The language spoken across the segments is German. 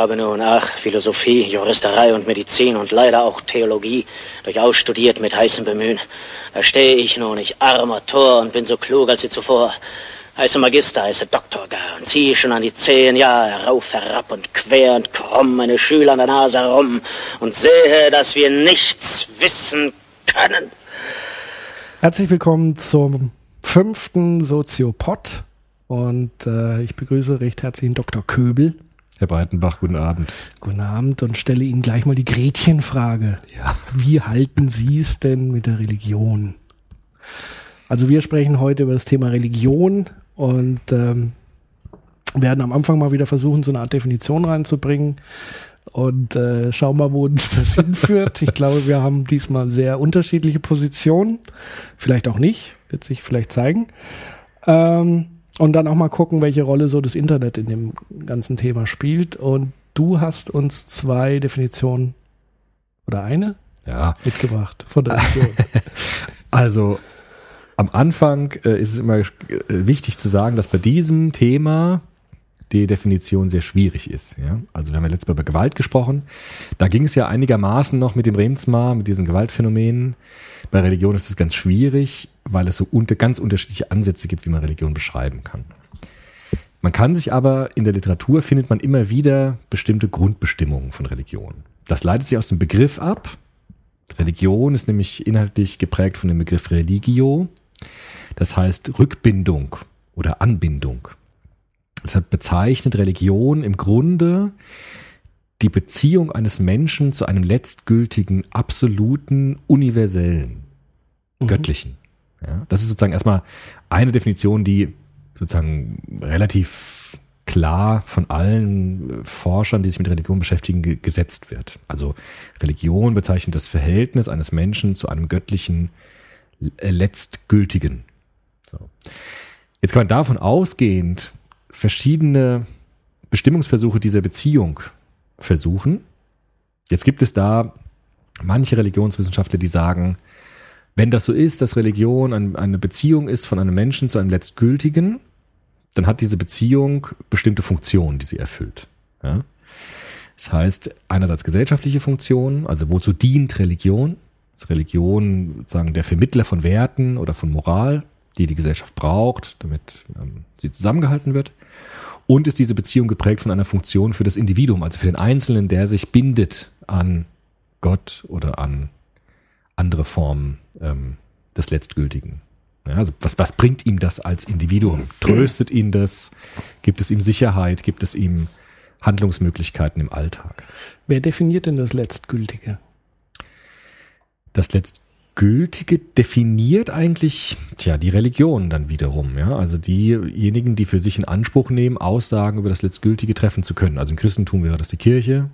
habe nun, ach, Philosophie, Juristerei und Medizin und leider auch Theologie durchaus studiert mit heißem Bemühen. Da stehe ich nun, ich armer Tor und bin so klug als je zuvor. Heiße Magister, heiße Doktor gar und ziehe schon an die zehn Jahre rauf, herab und quer und krumm meine Schüler an der Nase herum und sehe, dass wir nichts wissen können. Herzlich willkommen zum fünften Soziopod und äh, ich begrüße recht herzlich Dr. Köbel. Herr Breitenbach, guten Abend. Guten Abend und stelle Ihnen gleich mal die Gretchenfrage. Ja. Wie halten Sie es denn mit der Religion? Also wir sprechen heute über das Thema Religion und ähm, werden am Anfang mal wieder versuchen, so eine Art Definition reinzubringen und äh, schauen mal, wo uns das hinführt. Ich glaube, wir haben diesmal sehr unterschiedliche Positionen. Vielleicht auch nicht, wird sich vielleicht zeigen. Ähm, und dann auch mal gucken, welche Rolle so das Internet in dem ganzen Thema spielt. Und du hast uns zwei Definitionen oder eine ja. mitgebracht von der Religion. also am Anfang äh, ist es immer äh, wichtig zu sagen, dass bei diesem Thema die Definition sehr schwierig ist. Ja? Also wir haben ja letztes Mal über Gewalt gesprochen. Da ging es ja einigermaßen noch mit dem Remsmar, mit diesen Gewaltphänomenen. Bei Religion ist es ganz schwierig, weil es so unter, ganz unterschiedliche Ansätze gibt, wie man Religion beschreiben kann. Man kann sich aber in der Literatur findet man immer wieder bestimmte Grundbestimmungen von Religion. Das leitet sich aus dem Begriff ab. Religion ist nämlich inhaltlich geprägt von dem Begriff Religio, das heißt Rückbindung oder Anbindung. Deshalb bezeichnet Religion im Grunde die Beziehung eines Menschen zu einem letztgültigen, absoluten, universellen, mhm. göttlichen. Ja, das ist sozusagen erstmal eine Definition, die sozusagen relativ klar von allen Forschern, die sich mit Religion beschäftigen, gesetzt wird. Also Religion bezeichnet das Verhältnis eines Menschen zu einem göttlichen, letztgültigen. So. Jetzt kann man davon ausgehend verschiedene Bestimmungsversuche dieser Beziehung versuchen. Jetzt gibt es da manche Religionswissenschaftler, die sagen, wenn das so ist, dass Religion eine Beziehung ist von einem Menschen zu einem Letztgültigen, dann hat diese Beziehung bestimmte Funktionen, die sie erfüllt. Ja? Das heißt, einerseits gesellschaftliche Funktionen, also wozu dient Religion? Ist Religion sozusagen der Vermittler von Werten oder von Moral, die die Gesellschaft braucht, damit ähm, sie zusammengehalten wird? Und ist diese Beziehung geprägt von einer Funktion für das Individuum, also für den Einzelnen, der sich bindet an Gott oder an andere Formen ähm, des Letztgültigen. Ja, also was, was bringt ihm das als Individuum? Tröstet ihn das? Gibt es ihm Sicherheit? Gibt es ihm Handlungsmöglichkeiten im Alltag? Wer definiert denn das Letztgültige? Das Letztgültige definiert eigentlich, tja, die Religion dann wiederum, ja. Also diejenigen, die für sich in Anspruch nehmen, Aussagen über das Letztgültige treffen zu können. Also im Christentum wäre das die Kirche,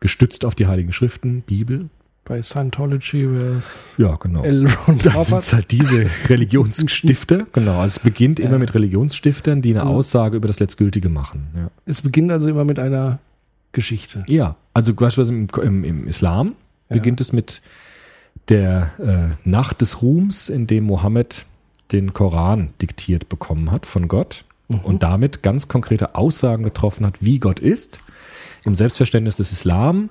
gestützt auf die Heiligen Schriften, Bibel. Bei Scientology wäre es. Ja, genau. L. Das sind halt diese Religionsstifter. genau. Also es beginnt immer mit Religionsstiftern, die eine also, Aussage über das Letztgültige machen. Ja. Es beginnt also immer mit einer Geschichte. Ja, also beispielsweise im, im, im Islam ja. beginnt es mit der äh, Nacht des Ruhms, in dem Mohammed den Koran diktiert bekommen hat von Gott mhm. und damit ganz konkrete Aussagen getroffen hat, wie Gott ist. Im Selbstverständnis des Islam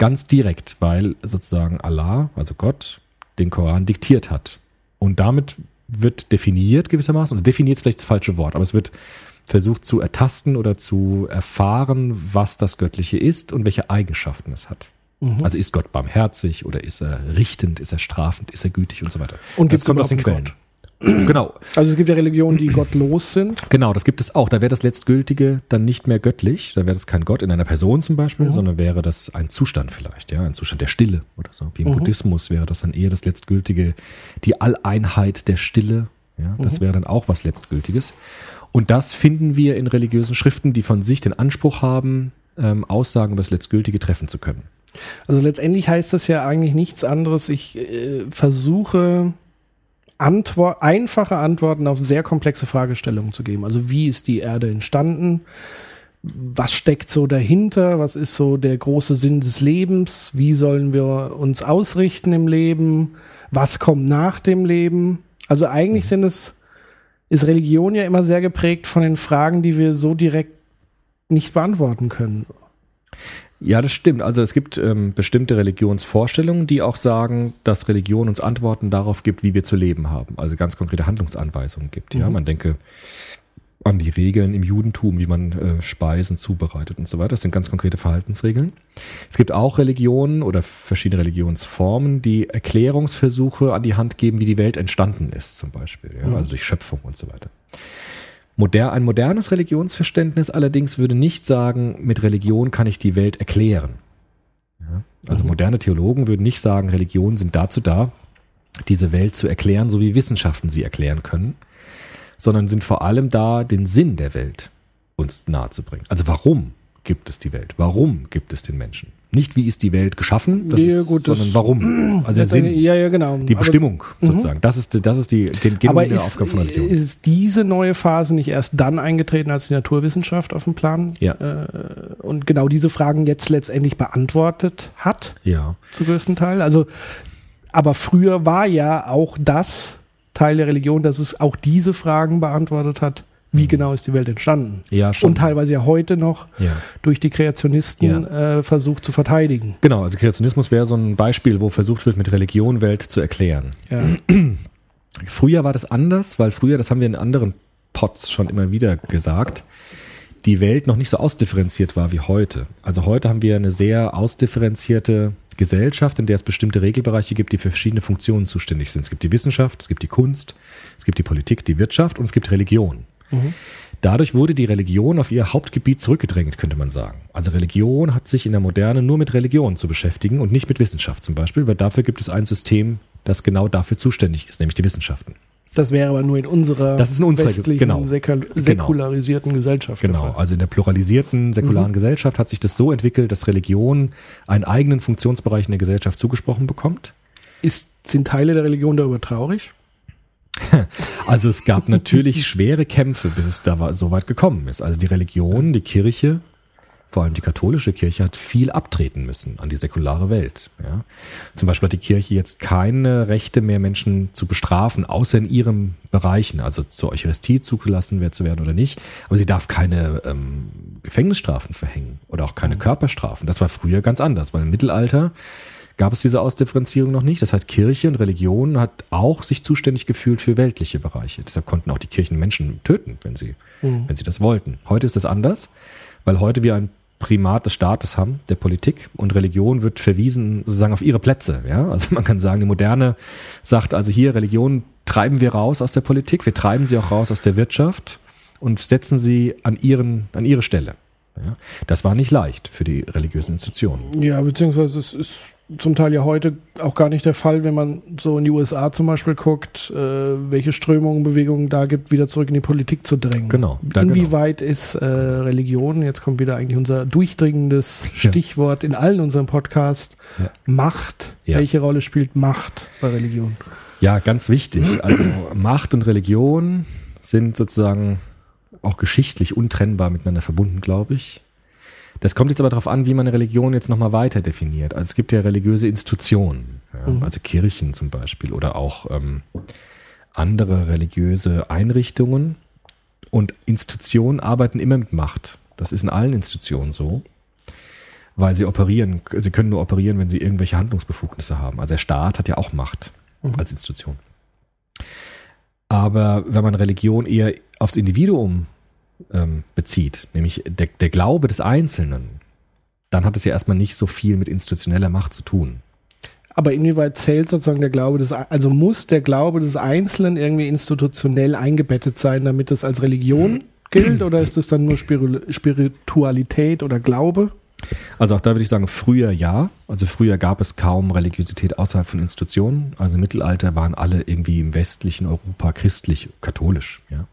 Ganz direkt, weil sozusagen Allah, also Gott, den Koran diktiert hat. Und damit wird definiert gewissermaßen, und definiert ist vielleicht das falsche Wort, aber es wird versucht zu ertasten oder zu erfahren, was das Göttliche ist und welche Eigenschaften es hat. Mhm. Also ist Gott barmherzig oder ist er richtend, ist er strafend, ist er gütig und so weiter. Und gibt es kommt aus den Quellen. Gott? Genau. Also es gibt ja Religionen, die gottlos sind. Genau, das gibt es auch. Da wäre das Letztgültige dann nicht mehr göttlich. Da wäre das kein Gott in einer Person zum Beispiel, mhm. sondern wäre das ein Zustand vielleicht, ja, ein Zustand der Stille oder so. Wie im mhm. Buddhismus wäre das dann eher das Letztgültige, die Alleinheit der Stille. Ja, das mhm. wäre dann auch was Letztgültiges. Und das finden wir in religiösen Schriften, die von sich den Anspruch haben, ähm, Aussagen über das Letztgültige treffen zu können. Also letztendlich heißt das ja eigentlich nichts anderes. Ich äh, versuche Antwort, einfache Antworten auf sehr komplexe Fragestellungen zu geben. Also wie ist die Erde entstanden? Was steckt so dahinter? Was ist so der große Sinn des Lebens? Wie sollen wir uns ausrichten im Leben? Was kommt nach dem Leben? Also eigentlich sind es, ist Religion ja immer sehr geprägt von den Fragen, die wir so direkt nicht beantworten können. Ja, das stimmt. Also es gibt ähm, bestimmte Religionsvorstellungen, die auch sagen, dass Religion uns Antworten darauf gibt, wie wir zu leben haben. Also ganz konkrete Handlungsanweisungen gibt. Mhm. Ja, man denke an die Regeln im Judentum, wie man äh, Speisen zubereitet und so weiter. Das sind ganz konkrete Verhaltensregeln. Es gibt auch Religionen oder verschiedene Religionsformen, die Erklärungsversuche an die Hand geben, wie die Welt entstanden ist, zum Beispiel. Ja? Mhm. Also durch Schöpfung und so weiter. Moder ein modernes Religionsverständnis allerdings würde nicht sagen, mit Religion kann ich die Welt erklären. Ja? Also mhm. moderne Theologen würden nicht sagen, Religionen sind dazu da, diese Welt zu erklären, so wie Wissenschaften sie erklären können, sondern sind vor allem da, den Sinn der Welt uns nahezubringen. Also warum gibt es die Welt? Warum gibt es den Menschen? Nicht wie ist die Welt geschaffen, ja, gut, ist, sondern warum. Also der Sinn, ja, ja, genau. die Bestimmung aber, mhm. sozusagen. Das ist, das ist die genuine Aufgabe von Religion. Ist diese neue Phase nicht erst dann eingetreten, als die Naturwissenschaft auf dem Plan ja. äh, und genau diese Fragen jetzt letztendlich beantwortet hat? Ja. Zu größten Teil. Also, aber früher war ja auch das Teil der Religion, dass es auch diese Fragen beantwortet hat wie mhm. genau ist die Welt entstanden? Ja, schon. Und teilweise ja heute noch ja. durch die Kreationisten ja. äh, versucht zu verteidigen. Genau, also Kreationismus wäre so ein Beispiel, wo versucht wird, mit Religion Welt zu erklären. Ja. Früher war das anders, weil früher, das haben wir in anderen Pots schon immer wieder gesagt, die Welt noch nicht so ausdifferenziert war wie heute. Also heute haben wir eine sehr ausdifferenzierte Gesellschaft, in der es bestimmte Regelbereiche gibt, die für verschiedene Funktionen zuständig sind. Es gibt die Wissenschaft, es gibt die Kunst, es gibt die Politik, die Wirtschaft und es gibt Religion. Mhm. Dadurch wurde die Religion auf ihr Hauptgebiet zurückgedrängt, könnte man sagen. Also Religion hat sich in der Moderne nur mit Religion zu beschäftigen und nicht mit Wissenschaft zum Beispiel, weil dafür gibt es ein System, das genau dafür zuständig ist, nämlich die Wissenschaften. Das wäre aber nur in unserer das ist in unserer, westlichen, genau, genau. säkularisierten genau. Gesellschaft. Genau, also in der pluralisierten, säkularen mhm. Gesellschaft hat sich das so entwickelt, dass Religion einen eigenen Funktionsbereich in der Gesellschaft zugesprochen bekommt. Ist, sind Teile der Religion darüber traurig? Also es gab natürlich schwere Kämpfe, bis es da so weit gekommen ist. Also die Religion, die Kirche, vor allem die katholische Kirche, hat viel abtreten müssen an die säkulare Welt. Ja. Zum Beispiel hat die Kirche jetzt keine Rechte mehr, Menschen zu bestrafen, außer in ihren Bereichen, also zur Eucharistie zugelassen zu werden oder nicht. Aber sie darf keine ähm, Gefängnisstrafen verhängen oder auch keine Körperstrafen. Das war früher ganz anders, weil im Mittelalter gab es diese Ausdifferenzierung noch nicht. Das heißt, Kirche und Religion hat auch sich zuständig gefühlt für weltliche Bereiche. Deshalb konnten auch die Kirchen Menschen töten, wenn sie, mhm. wenn sie das wollten. Heute ist das anders, weil heute wir ein Primat des Staates haben, der Politik und Religion wird verwiesen sozusagen auf ihre Plätze. Ja? Also man kann sagen, die Moderne sagt also hier, Religion treiben wir raus aus der Politik, wir treiben sie auch raus aus der Wirtschaft und setzen sie an, ihren, an ihre Stelle. Ja? Das war nicht leicht für die religiösen Institutionen. Ja, beziehungsweise es ist zum Teil ja heute auch gar nicht der Fall, wenn man so in die USA zum Beispiel guckt, äh, welche Strömungen, Bewegungen da gibt, wieder zurück in die Politik zu drängen. Genau. Inwieweit genau. ist äh, Religion, jetzt kommt wieder eigentlich unser durchdringendes Stichwort ja. in allen unseren Podcasts, ja. Macht. Ja. Welche Rolle spielt Macht bei Religion? Ja, ganz wichtig. Also Macht und Religion sind sozusagen auch geschichtlich untrennbar miteinander verbunden, glaube ich. Das kommt jetzt aber darauf an, wie man Religion jetzt nochmal weiter definiert. Also es gibt ja religiöse Institutionen, ja, mhm. also Kirchen zum Beispiel oder auch ähm, andere religiöse Einrichtungen. Und Institutionen arbeiten immer mit Macht. Das ist in allen Institutionen so, weil sie operieren, sie können nur operieren, wenn sie irgendwelche Handlungsbefugnisse haben. Also der Staat hat ja auch Macht mhm. als Institution. Aber wenn man Religion eher aufs Individuum ähm, bezieht, nämlich der, der Glaube des Einzelnen, dann hat es ja erstmal nicht so viel mit institutioneller Macht zu tun. Aber inwieweit zählt sozusagen der Glaube des, also muss der Glaube des Einzelnen irgendwie institutionell eingebettet sein, damit es als Religion gilt, oder ist es dann nur Spiritualität oder Glaube? Also auch da würde ich sagen, früher ja. Also früher gab es kaum Religiosität außerhalb von Institutionen. Also im Mittelalter waren alle irgendwie im westlichen Europa christlich, katholisch, ja.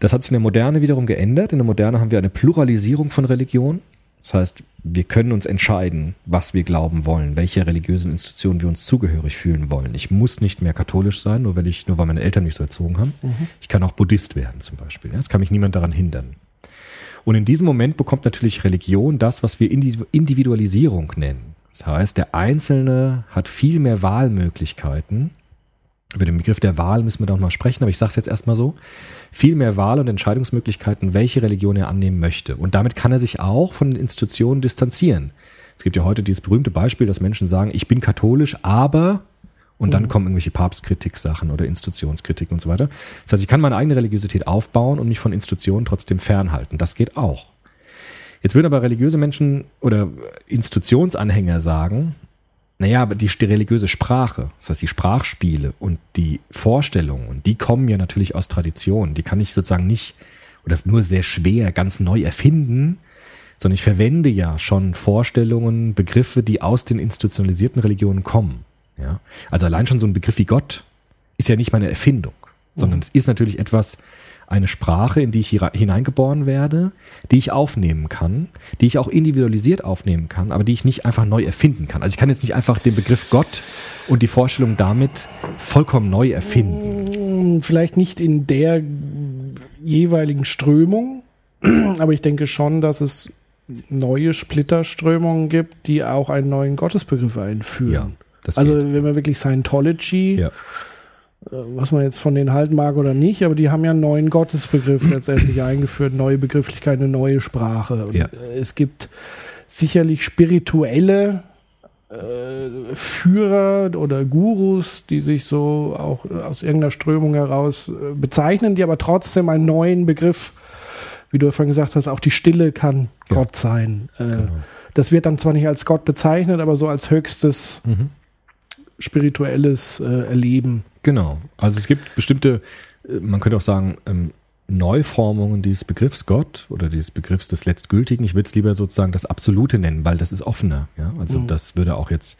Das hat sich in der Moderne wiederum geändert. In der Moderne haben wir eine Pluralisierung von Religion. Das heißt, wir können uns entscheiden, was wir glauben wollen, welche religiösen Institutionen wir uns zugehörig fühlen wollen. Ich muss nicht mehr katholisch sein, nur weil ich, nur weil meine Eltern mich so erzogen haben. Mhm. Ich kann auch Buddhist werden zum Beispiel. Es kann mich niemand daran hindern. Und in diesem Moment bekommt natürlich Religion das, was wir Individualisierung nennen. Das heißt, der Einzelne hat viel mehr Wahlmöglichkeiten Über den Begriff der Wahl müssen wir doch mal sprechen, aber ich sage es jetzt erstmal so. Viel mehr Wahl und Entscheidungsmöglichkeiten, welche Religion er annehmen möchte. Und damit kann er sich auch von den Institutionen distanzieren. Es gibt ja heute dieses berühmte Beispiel, dass Menschen sagen, ich bin katholisch, aber und dann mhm. kommen irgendwelche Papstkritik-Sachen oder Institutionskritik und so weiter. Das heißt, ich kann meine eigene Religiosität aufbauen und mich von Institutionen trotzdem fernhalten. Das geht auch. Jetzt würden aber religiöse Menschen oder Institutionsanhänger sagen, naja, aber die, religiöse Sprache, das heißt die Sprachspiele und die Vorstellungen, die kommen ja natürlich aus Traditionen. Die kann ich sozusagen nicht oder nur sehr schwer ganz neu erfinden, sondern ich verwende ja schon Vorstellungen, Begriffe, die aus den institutionalisierten Religionen kommen. Ja? Also allein schon so ein Begriff wie Gott ist ja nicht meine Erfindung, sondern mhm. es ist natürlich etwas, eine Sprache, in die ich hineingeboren werde, die ich aufnehmen kann, die ich auch individualisiert aufnehmen kann, aber die ich nicht einfach neu erfinden kann. Also ich kann jetzt nicht einfach den Begriff Gott und die Vorstellung damit vollkommen neu erfinden. Mm, vielleicht nicht in der jeweiligen Strömung, aber ich denke schon, dass es neue Splitterströmungen gibt, die auch einen neuen Gottesbegriff einführen. Ja, also geht. wenn man wirklich Scientology ja was man jetzt von denen halten mag oder nicht, aber die haben ja einen neuen Gottesbegriff letztendlich eingeführt, neue Begrifflichkeit, eine neue Sprache. Ja. Äh, es gibt sicherlich spirituelle äh, Führer oder Gurus, die sich so auch aus irgendeiner Strömung heraus äh, bezeichnen, die aber trotzdem einen neuen Begriff, wie du vorhin gesagt hast, auch die Stille kann ja. Gott sein. Äh, genau. Das wird dann zwar nicht als Gott bezeichnet, aber so als höchstes mhm spirituelles äh, Erleben. Genau. Also es gibt bestimmte, äh, man könnte auch sagen, ähm, Neuformungen dieses Begriffs Gott oder dieses Begriffs des Letztgültigen. Ich würde es lieber sozusagen das Absolute nennen, weil das ist offener. Ja? Also mhm. das würde auch jetzt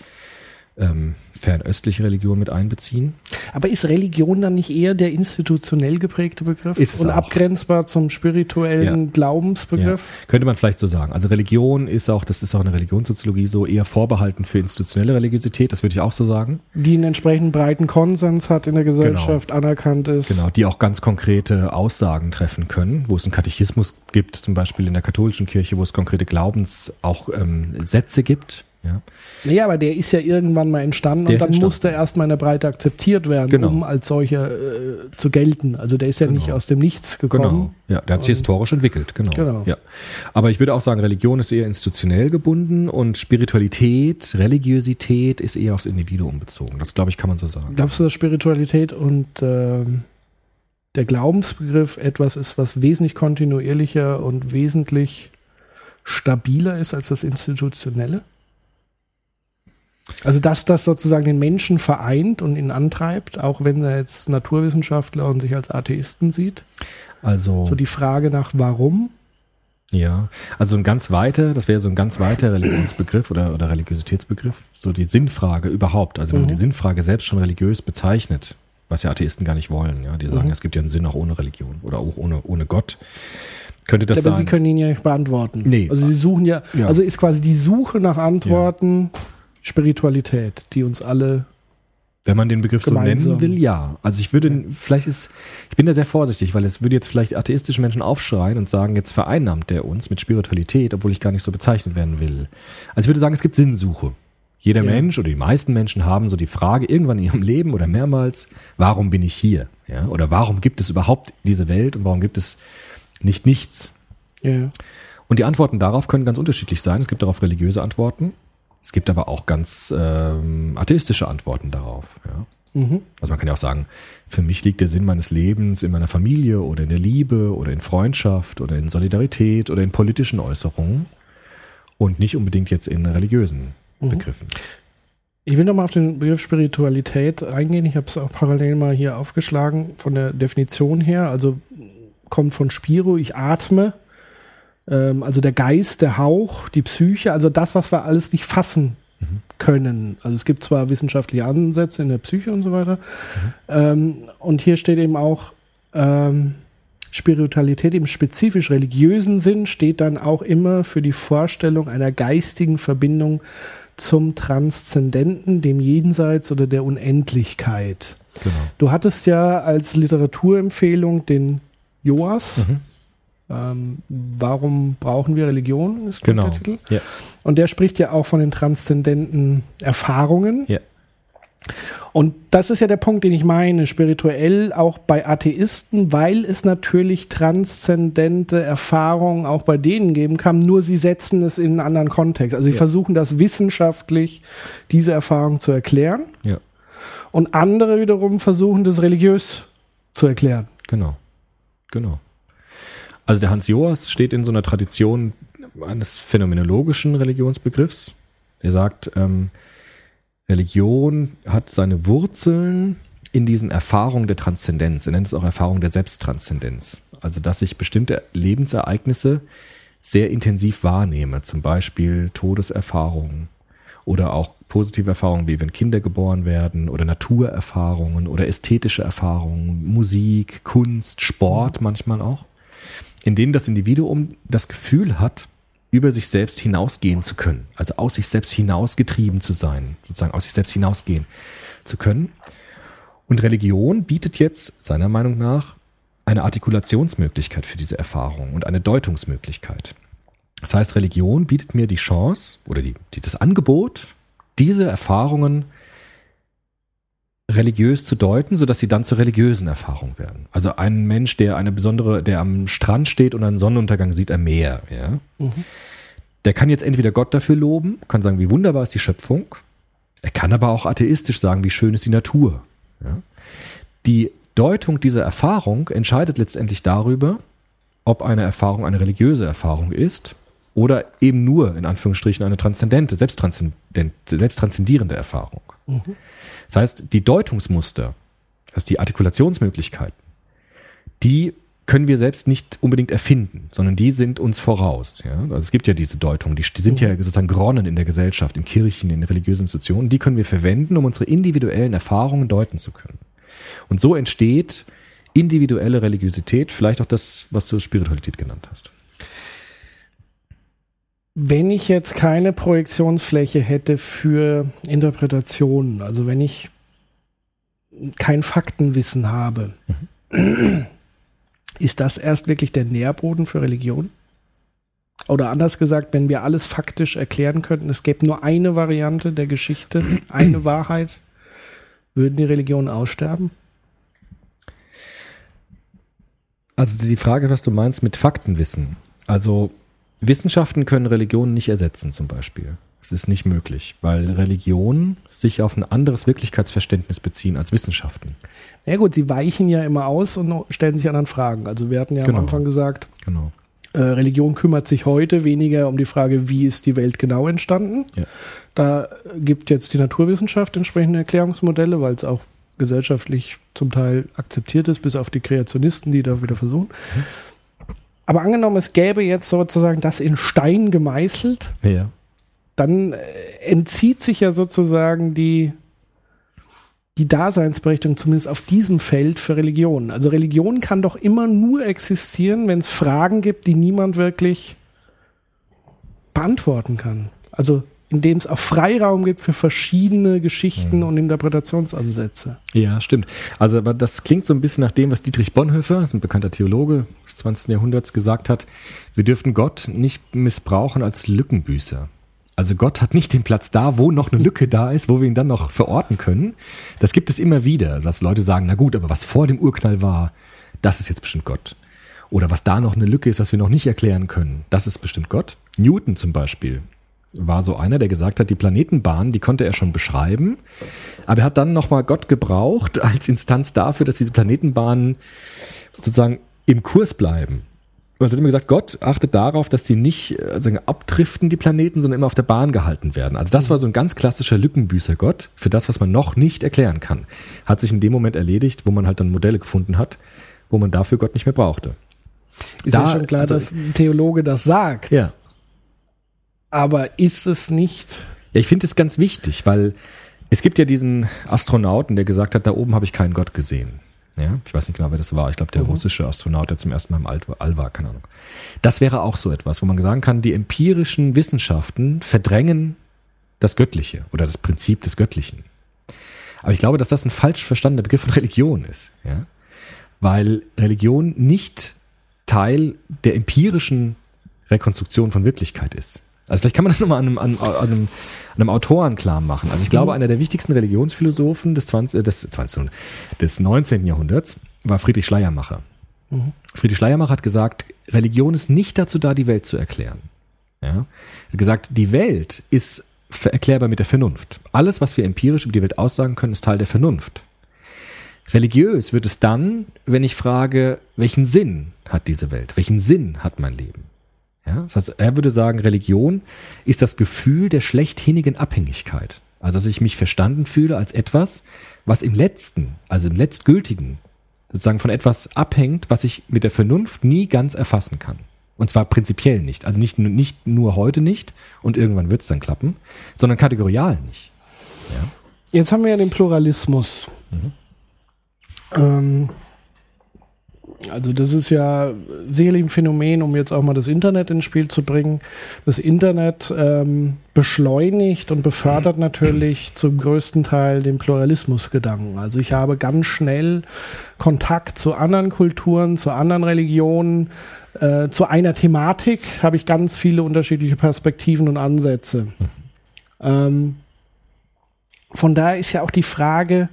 ähm, fernöstliche Religion mit einbeziehen. Aber ist Religion dann nicht eher der institutionell geprägte Begriff ist und auch. abgrenzbar zum spirituellen ja. Glaubensbegriff? Ja. Könnte man vielleicht so sagen. Also Religion ist auch, das ist auch eine Religionssoziologie so eher vorbehalten für institutionelle Religiosität, das würde ich auch so sagen. Die einen entsprechend breiten Konsens hat in der Gesellschaft, genau. anerkannt ist. Genau, die auch ganz konkrete Aussagen treffen können, wo es einen Katechismus gibt, zum Beispiel in der katholischen Kirche, wo es konkrete Glaubens auch ähm, Sätze gibt, ja. ja, aber der ist ja irgendwann mal entstanden der und dann entstanden. musste erstmal in der Breite akzeptiert werden, genau. um als solcher äh, zu gelten. Also der ist ja genau. nicht aus dem Nichts gekommen. Genau. Ja, der hat sich historisch entwickelt, genau. genau. Ja. Aber ich würde auch sagen, Religion ist eher institutionell gebunden und Spiritualität, Religiosität ist eher aufs Individuum bezogen. Das glaube ich, kann man so sagen. Glaubst du, dass Spiritualität und äh, der Glaubensbegriff etwas ist, was wesentlich kontinuierlicher und wesentlich stabiler ist als das Institutionelle? Also dass das sozusagen den Menschen vereint und ihn antreibt, auch wenn er jetzt Naturwissenschaftler und sich als Atheisten sieht. Also so die Frage nach warum. Ja, also ein ganz weiter, das wäre so ein ganz weiter Religionsbegriff oder, oder Religiositätsbegriff, so die Sinnfrage überhaupt. Also wenn mhm. man die Sinnfrage selbst schon religiös bezeichnet, was ja Atheisten gar nicht wollen, ja, die sagen, mhm. es gibt ja einen Sinn auch ohne Religion oder auch ohne, ohne Gott. Könnte das Aber sein? sie können ihn ja nicht beantworten. Nee. Also sie suchen ja, ja. also ist quasi die Suche nach Antworten. Ja Spiritualität, die uns alle wenn man den Begriff gemeinsam. so nennen will, ja. Also ich würde, ja. vielleicht ist, ich bin da sehr vorsichtig, weil es würde jetzt vielleicht atheistische Menschen aufschreien und sagen, jetzt vereinnahmt der uns mit Spiritualität, obwohl ich gar nicht so bezeichnet werden will. Also ich würde sagen, es gibt Sinnsuche. Jeder ja. Mensch oder die meisten Menschen haben so die Frage irgendwann in ihrem Leben oder mehrmals, warum bin ich hier? Ja? Oder warum gibt es überhaupt diese Welt und warum gibt es nicht nichts? Ja. Und die Antworten darauf können ganz unterschiedlich sein. Es gibt darauf religiöse Antworten. Es gibt aber auch ganz ähm, atheistische Antworten darauf. Ja. Mhm. Also man kann ja auch sagen, für mich liegt der Sinn meines Lebens in meiner Familie oder in der Liebe oder in Freundschaft oder in Solidarität oder in politischen Äußerungen und nicht unbedingt jetzt in religiösen mhm. Begriffen. Ich will nochmal auf den Begriff Spiritualität eingehen. Ich habe es auch parallel mal hier aufgeschlagen von der Definition her. Also kommt von Spiro, ich atme ähm, also der Geist, der Hauch, die Psyche, also das, was wir alles nicht fassen mhm. können. Also es gibt zwar wissenschaftliche Ansätze in der Psyche und so weiter. Mhm. Ähm, und hier steht eben auch ähm, Spiritualität im spezifisch religiösen Sinn steht dann auch immer für die Vorstellung einer geistigen Verbindung zum Transzendenten, dem Jenseits oder der Unendlichkeit. Genau. Du hattest ja als Literaturempfehlung den Joas. Mhm. Ähm, warum brauchen wir Religion? Ist genau. der Titel. Ja. Und der spricht ja auch von den transzendenten Erfahrungen. Ja. Und das ist ja der Punkt, den ich meine, spirituell auch bei Atheisten, weil es natürlich transzendente Erfahrungen auch bei denen geben kann, nur sie setzen es in einen anderen Kontext. Also sie ja. versuchen das wissenschaftlich, diese Erfahrung zu erklären. Ja. Und andere wiederum versuchen das religiös zu erklären. Genau. Genau. Also der Hans Joas steht in so einer Tradition eines phänomenologischen Religionsbegriffs. Er sagt, ähm, Religion hat seine Wurzeln in diesen Erfahrungen der Transzendenz. Er nennt es auch Erfahrung der Selbsttranszendenz. Also, dass ich bestimmte Lebensereignisse sehr intensiv wahrnehme, zum Beispiel Todeserfahrungen oder auch positive Erfahrungen, wie wenn Kinder geboren werden oder Naturerfahrungen oder ästhetische Erfahrungen, Musik, Kunst, Sport manchmal auch, in denen das Individuum das Gefühl hat, über sich selbst hinausgehen zu können, also aus sich selbst hinausgetrieben zu sein, sozusagen aus sich selbst hinausgehen zu können. Und Religion bietet jetzt seiner Meinung nach eine Artikulationsmöglichkeit für diese Erfahrung und eine Deutungsmöglichkeit. Das heißt, Religion bietet mir die Chance oder die, die, das Angebot, diese Erfahrungen religiös zu deuten, sodass sie dann zur religiösen Erfahrung werden. Also ein Mensch, der eine besondere, der am Strand steht und einen Sonnenuntergang sieht am Meer, ja, mhm. der kann jetzt entweder Gott dafür loben, kann sagen, wie wunderbar ist die Schöpfung, er kann aber auch atheistisch sagen, wie schön ist die Natur. Ja. Die Deutung dieser Erfahrung entscheidet letztendlich darüber, ob eine Erfahrung eine religiöse Erfahrung ist oder eben nur in Anführungsstrichen eine transzendente, selbsttranszendierende Erfahrung. Mhm. Das heißt, die Deutungsmuster, also die Artikulationsmöglichkeiten, die können wir selbst nicht unbedingt erfinden, sondern die sind uns voraus. Ja? Also es gibt ja diese Deutungen, die, die sind ja sozusagen geronnen in der Gesellschaft, in Kirchen, in religiösen Institutionen. Die können wir verwenden, um unsere individuellen Erfahrungen deuten zu können. Und so entsteht individuelle Religiosität, vielleicht auch das, was du Spiritualität genannt hast. Wenn ich jetzt keine Projektionsfläche hätte für Interpretationen, also wenn ich kein Faktenwissen habe, mhm. ist das erst wirklich der Nährboden für Religion? Oder anders gesagt, wenn wir alles faktisch erklären könnten, es gäbe nur eine Variante der Geschichte, eine Wahrheit, würden die Religionen aussterben? Also die Frage, was du meinst mit Faktenwissen. Also Wissenschaften können Religionen nicht ersetzen, zum Beispiel. Es ist nicht möglich, weil Religionen sich auf ein anderes Wirklichkeitsverständnis beziehen als Wissenschaften. Ja gut, sie weichen ja immer aus und stellen sich anderen Fragen. Also wir hatten ja genau. am Anfang gesagt, genau. äh, Religion kümmert sich heute weniger um die Frage, wie ist die Welt genau entstanden. Ja. Da gibt jetzt die Naturwissenschaft entsprechende Erklärungsmodelle, weil es auch gesellschaftlich zum Teil akzeptiert ist, bis auf die Kreationisten, die da wieder versuchen. Mhm. Aber angenommen, es gäbe jetzt sozusagen das in Stein gemeißelt, ja. dann äh, entzieht sich ja sozusagen die, die Daseinsberechtigung zumindest auf diesem Feld für Religion. Also Religion kann doch immer nur existieren, wenn es Fragen gibt, die niemand wirklich beantworten kann. Also in es auch Freiraum gibt für verschiedene Geschichten mhm. und Interpretationsansätze. Ja, stimmt. Also, aber das klingt so ein bisschen nach dem, was Dietrich Bonhoeffer, ein bekannter Theologe des 20. Jahrhunderts, gesagt hat. Wir dürfen Gott nicht missbrauchen als Lückenbüßer. Also Gott hat nicht den Platz da, wo noch eine Lücke da ist, wo wir ihn dann noch verorten können. Das gibt es immer wieder, dass Leute sagen, na gut, aber was vor dem Urknall war, das ist jetzt bestimmt Gott. Oder was da noch eine Lücke ist, was wir noch nicht erklären können, das ist bestimmt Gott. Newton zum Beispiel war so einer, der gesagt hat, die Planetenbahn, die konnte er schon beschreiben, aber er hat dann nochmal Gott gebraucht als Instanz dafür, dass diese Planetenbahnen sozusagen im Kurs bleiben. Also hat immer gesagt, Gott achtet darauf, dass sie nicht also abdriften, die Planeten, sondern immer auf der Bahn gehalten werden. Also das war so ein ganz klassischer Lückenbüßer Gott für das, was man noch nicht erklären kann. Hat sich in dem Moment erledigt, wo man halt dann Modelle gefunden hat, wo man dafür Gott nicht mehr brauchte. Ist da, ja schon klar, also, dass ein Theologe das sagt. Ja. Aber ist es nicht? Ja, ich finde es ganz wichtig, weil es gibt ja diesen Astronauten, der gesagt hat, da oben habe ich keinen Gott gesehen. Ja, ich weiß nicht genau, wer das war. Ich glaube, der mhm. russische Astronaut, der zum ersten Mal im All war, keine Ahnung. Das wäre auch so etwas, wo man sagen kann, die empirischen Wissenschaften verdrängen das Göttliche oder das Prinzip des Göttlichen. Aber ich glaube, dass das ein falsch verstandener Begriff von Religion ist. Ja? Weil Religion nicht Teil der empirischen Rekonstruktion von Wirklichkeit ist. Also vielleicht kann man das nochmal an einem, an, an einem, einem Autoren klar machen. Also ich glaube, einer der wichtigsten Religionsphilosophen des, 20, des, 20, des 19. Jahrhunderts war Friedrich Schleiermacher. Mhm. Friedrich Schleiermacher hat gesagt, Religion ist nicht dazu da, die Welt zu erklären. Ja? Er hat gesagt, die Welt ist erklärbar mit der Vernunft. Alles, was wir empirisch über die Welt aussagen können, ist Teil der Vernunft. Religiös wird es dann, wenn ich frage, welchen Sinn hat diese Welt? Welchen Sinn hat mein Leben? Ja, das heißt, er würde sagen, Religion ist das Gefühl der schlechthinigen Abhängigkeit. Also, dass ich mich verstanden fühle als etwas, was im Letzten, also im Letztgültigen, sozusagen von etwas abhängt, was ich mit der Vernunft nie ganz erfassen kann. Und zwar prinzipiell nicht. Also nicht, nicht nur heute nicht und irgendwann wird es dann klappen, sondern kategorial nicht. Ja. Jetzt haben wir ja den Pluralismus. Mhm. Ähm, also das ist ja sicherlich ein Phänomen, um jetzt auch mal das Internet ins Spiel zu bringen. Das Internet ähm, beschleunigt und befördert natürlich zum größten Teil den Pluralismusgedanken. Also ich habe ganz schnell Kontakt zu anderen Kulturen, zu anderen Religionen, äh, zu einer Thematik habe ich ganz viele unterschiedliche Perspektiven und Ansätze. Ähm, von daher ist ja auch die Frage,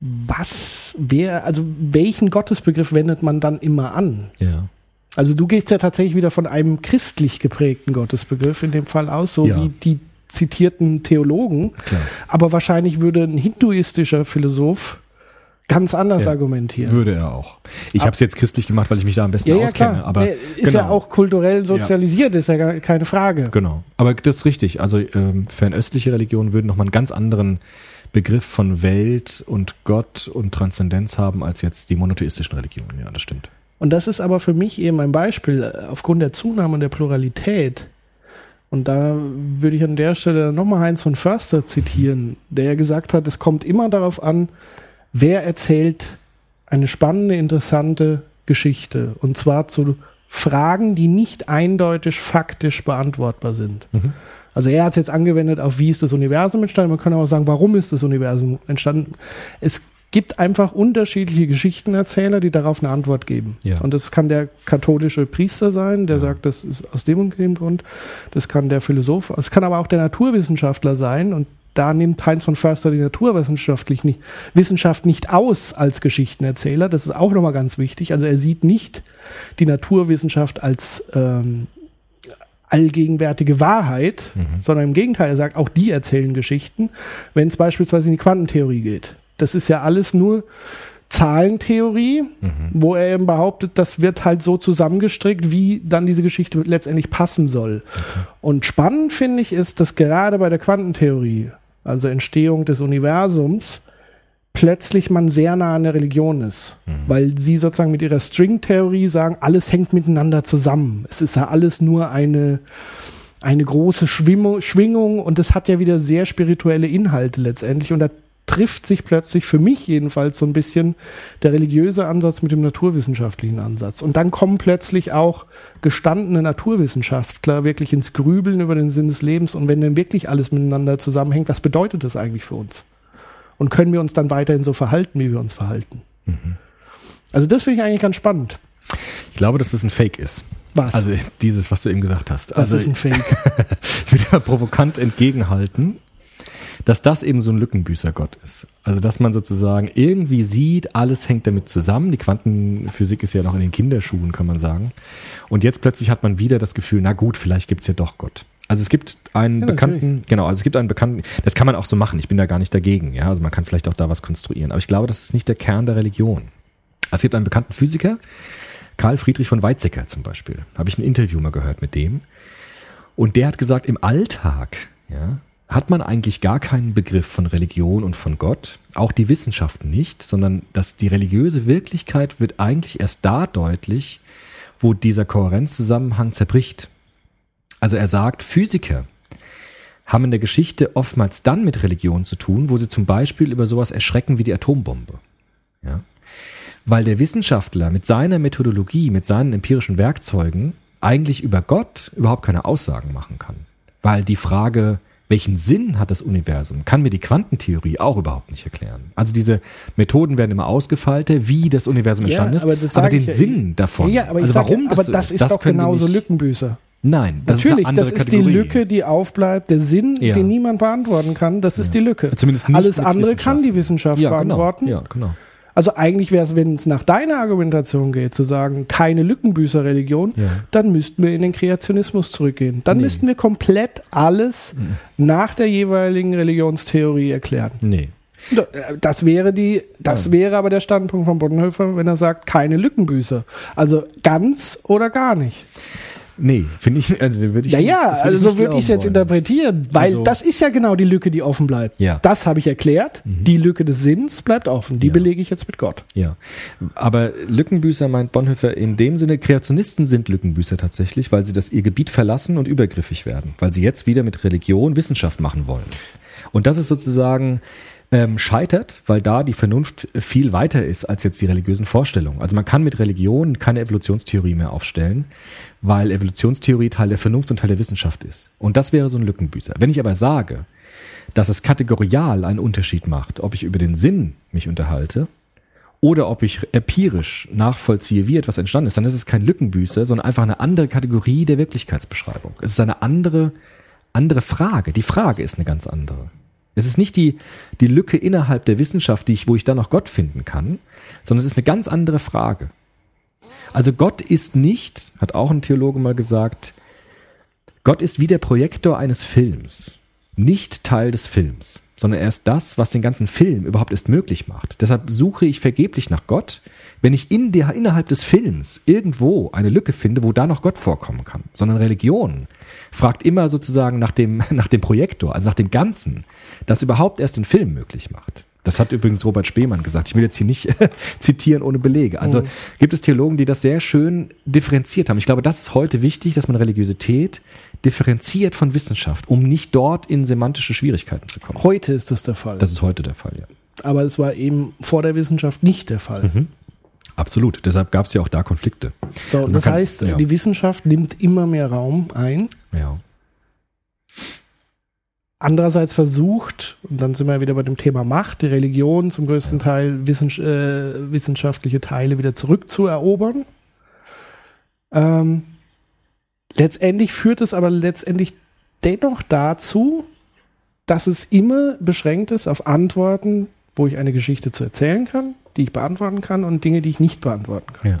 was, wer, also welchen Gottesbegriff wendet man dann immer an? Ja. Also du gehst ja tatsächlich wieder von einem christlich geprägten Gottesbegriff in dem Fall aus, so ja. wie die zitierten Theologen. Klar. Aber wahrscheinlich würde ein hinduistischer Philosoph ganz anders ja, argumentieren. Würde er auch. Ich habe es jetzt christlich gemacht, weil ich mich da am besten ja, ja, auskenne. Klar. Aber ist genau. ja auch kulturell sozialisiert, ist ja keine Frage. Genau. Aber das ist richtig. Also ähm, fernöstliche Religionen würden nochmal einen ganz anderen Begriff von Welt und Gott und Transzendenz haben als jetzt die monotheistischen Religionen. Ja, das stimmt. Und das ist aber für mich eben ein Beispiel äh, aufgrund der Zunahme der Pluralität. Und da würde ich an der Stelle nochmal Heinz von Förster zitieren, der ja gesagt hat, es kommt immer darauf an, wer erzählt eine spannende, interessante Geschichte. Und zwar zu Fragen, die nicht eindeutig faktisch beantwortbar sind. Mhm. Also er hat es jetzt angewendet auf, wie ist das Universum entstanden. Man kann auch sagen, warum ist das Universum entstanden. Es gibt einfach unterschiedliche Geschichtenerzähler, die darauf eine Antwort geben. Ja. Und das kann der katholische Priester sein, der ja. sagt, das ist aus dem und dem Grund. Das kann der Philosoph, es kann aber auch der Naturwissenschaftler sein und da nimmt Heinz von Förster die naturwissenschaftlich nicht, Wissenschaft nicht aus als Geschichtenerzähler. Das ist auch nochmal ganz wichtig. Also er sieht nicht die Naturwissenschaft als ähm, allgegenwärtige Wahrheit, mhm. sondern im Gegenteil, er sagt, auch die erzählen Geschichten, wenn es beispielsweise in die Quantentheorie geht. Das ist ja alles nur Zahlentheorie, mhm. wo er eben behauptet, das wird halt so zusammengestrickt, wie dann diese Geschichte letztendlich passen soll. Okay. Und spannend finde ich ist, dass gerade bei der Quantentheorie, also Entstehung des Universums, plötzlich man sehr nah an der Religion ist, mhm. weil sie sozusagen mit ihrer Stringtheorie sagen, alles hängt miteinander zusammen. Es ist ja alles nur eine eine große Schwimmung, Schwingung und es hat ja wieder sehr spirituelle Inhalte letztendlich und da trifft sich plötzlich für mich jedenfalls so ein bisschen der religiöse Ansatz mit dem naturwissenschaftlichen Ansatz. Und dann kommen plötzlich auch gestandene Naturwissenschaftler wirklich ins Grübeln über den Sinn des Lebens und wenn dann wirklich alles miteinander zusammenhängt, was bedeutet das eigentlich für uns? Und können wir uns dann weiterhin so verhalten, wie wir uns verhalten? Mhm. Also das finde ich eigentlich ganz spannend. Ich glaube, dass das ein Fake ist. Was? Also dieses, was du eben gesagt hast. Was also, ist ein Fake? ich will dir provokant entgegenhalten, dass das eben so ein Lückenbüßergott ist. Also dass man sozusagen irgendwie sieht, alles hängt damit zusammen. Die Quantenphysik ist ja noch in den Kinderschuhen, kann man sagen. Und jetzt plötzlich hat man wieder das Gefühl, na gut, vielleicht gibt's ja doch Gott. Also es gibt einen ja, bekannten, natürlich. genau, also es gibt einen bekannten, das kann man auch so machen, ich bin da gar nicht dagegen, ja, also man kann vielleicht auch da was konstruieren, aber ich glaube, das ist nicht der Kern der Religion. Es gibt einen bekannten Physiker, Karl Friedrich von Weizsäcker zum Beispiel, habe ich ein Interview mal gehört mit dem und der hat gesagt, im Alltag, ja, hat man eigentlich gar keinen Begriff von Religion und von Gott, auch die Wissenschaft nicht, sondern dass die religiöse Wirklichkeit wird eigentlich erst da deutlich, wo dieser Kohärenzzusammenhang zerbricht. Also er sagt, Physiker haben in der Geschichte oftmals dann mit Religion zu tun, wo sie zum Beispiel über sowas erschrecken wie die Atombombe. Ja? Weil der Wissenschaftler mit seiner Methodologie, mit seinen empirischen Werkzeugen eigentlich über Gott überhaupt keine Aussagen machen kann. Weil die Frage, welchen Sinn hat das Universum, kann mir die Quantentheorie auch überhaupt nicht erklären. Also diese Methoden werden immer ausgefeilter, wie das Universum entstanden ja, aber ist, aber den ja, Sinn davon. Ja, aber, also sage, warum aber das, das ist, das doch genauso Lückenbüßer. Nein, das Natürlich, ist das ist Kategorie. die Lücke, die aufbleibt, der Sinn, ja. den niemand beantworten kann, das ist die Lücke. Zumindest nicht Alles andere kann die Wissenschaft beantworten. Genau. Ja, genau. Also eigentlich wäre es, wenn es nach deiner Argumentation geht, zu sagen, keine Lückenbüßerreligion, ja. dann müssten wir in den Kreationismus zurückgehen. Dann nee. müssten wir komplett alles mhm. nach der jeweiligen Religionstheorie erklären. Nee. Das wäre die, das ja. wäre aber der Standpunkt von Bonhoeffer, wenn er sagt, keine Lückenbüßer. Also ganz oder gar nicht. Nee, finde ich, also würde ich Ja, ja, also so würde ich es jetzt wollen. interpretieren, weil also, das ist ja genau die Lücke, die offen bleibt. Ja. Das habe ich erklärt. Mhm. Die Lücke des Sinns bleibt offen. Die ja. belege ich jetzt mit Gott. Ja. Aber Lückenbüßer meint Bonhoeffer in dem Sinne, Kreationisten sind Lückenbüßer tatsächlich, weil sie das ihr Gebiet verlassen und übergriffig werden, weil sie jetzt wieder mit Religion Wissenschaft machen wollen. Und das ist sozusagen ähm, scheitert, weil da die Vernunft viel weiter ist als jetzt die religiösen Vorstellungen. Also man kann mit Religion keine Evolutionstheorie mehr aufstellen, weil Evolutionstheorie Teil der Vernunft und Teil der Wissenschaft ist. Und das wäre so ein Lückenbüßer. Wenn ich aber sage, dass es kategorial einen Unterschied macht, ob ich über den Sinn mich unterhalte oder ob ich empirisch nachvollziehe, wie etwas entstanden ist, dann ist es kein Lückenbüßer, sondern einfach eine andere Kategorie der Wirklichkeitsbeschreibung. Es ist eine andere, andere Frage. Die Frage ist eine ganz andere. Es ist nicht die, die Lücke innerhalb der Wissenschaft, die ich, wo ich dann noch Gott finden kann, sondern es ist eine ganz andere Frage. Also Gott ist nicht, hat auch ein Theologe mal gesagt, Gott ist wie der Projektor eines Films, nicht Teil des Films, sondern er ist das, was den ganzen Film überhaupt erst möglich macht. Deshalb suche ich vergeblich nach Gott, wenn ich in der, innerhalb des Films irgendwo eine Lücke finde, wo da noch Gott vorkommen kann. Sondern Religion fragt immer sozusagen nach dem, nach dem Projektor, also nach dem Ganzen, das überhaupt erst den Film möglich macht. Das hat übrigens Robert Spemann gesagt. Ich will jetzt hier nicht zitieren ohne Belege. Also mhm. gibt es Theologen, die das sehr schön differenziert haben. Ich glaube, das ist heute wichtig, dass man Religiosität differenziert von Wissenschaft, um nicht dort in semantische Schwierigkeiten zu kommen. Heute ist das der Fall. Das ist heute der Fall, ja. Aber es war eben vor der Wissenschaft nicht der Fall. Mhm. Absolut. Deshalb gab es ja auch da Konflikte. So, das kann, heißt, ja. die Wissenschaft nimmt immer mehr Raum ein. Ja. Andererseits versucht, und dann sind wir wieder bei dem Thema Macht, die Religion zum größten Teil wissens äh, wissenschaftliche Teile wieder zurückzuerobern. Ähm, letztendlich führt es aber letztendlich dennoch dazu, dass es immer beschränkt ist auf Antworten, wo ich eine Geschichte zu erzählen kann, die ich beantworten kann und Dinge, die ich nicht beantworten kann. Ja.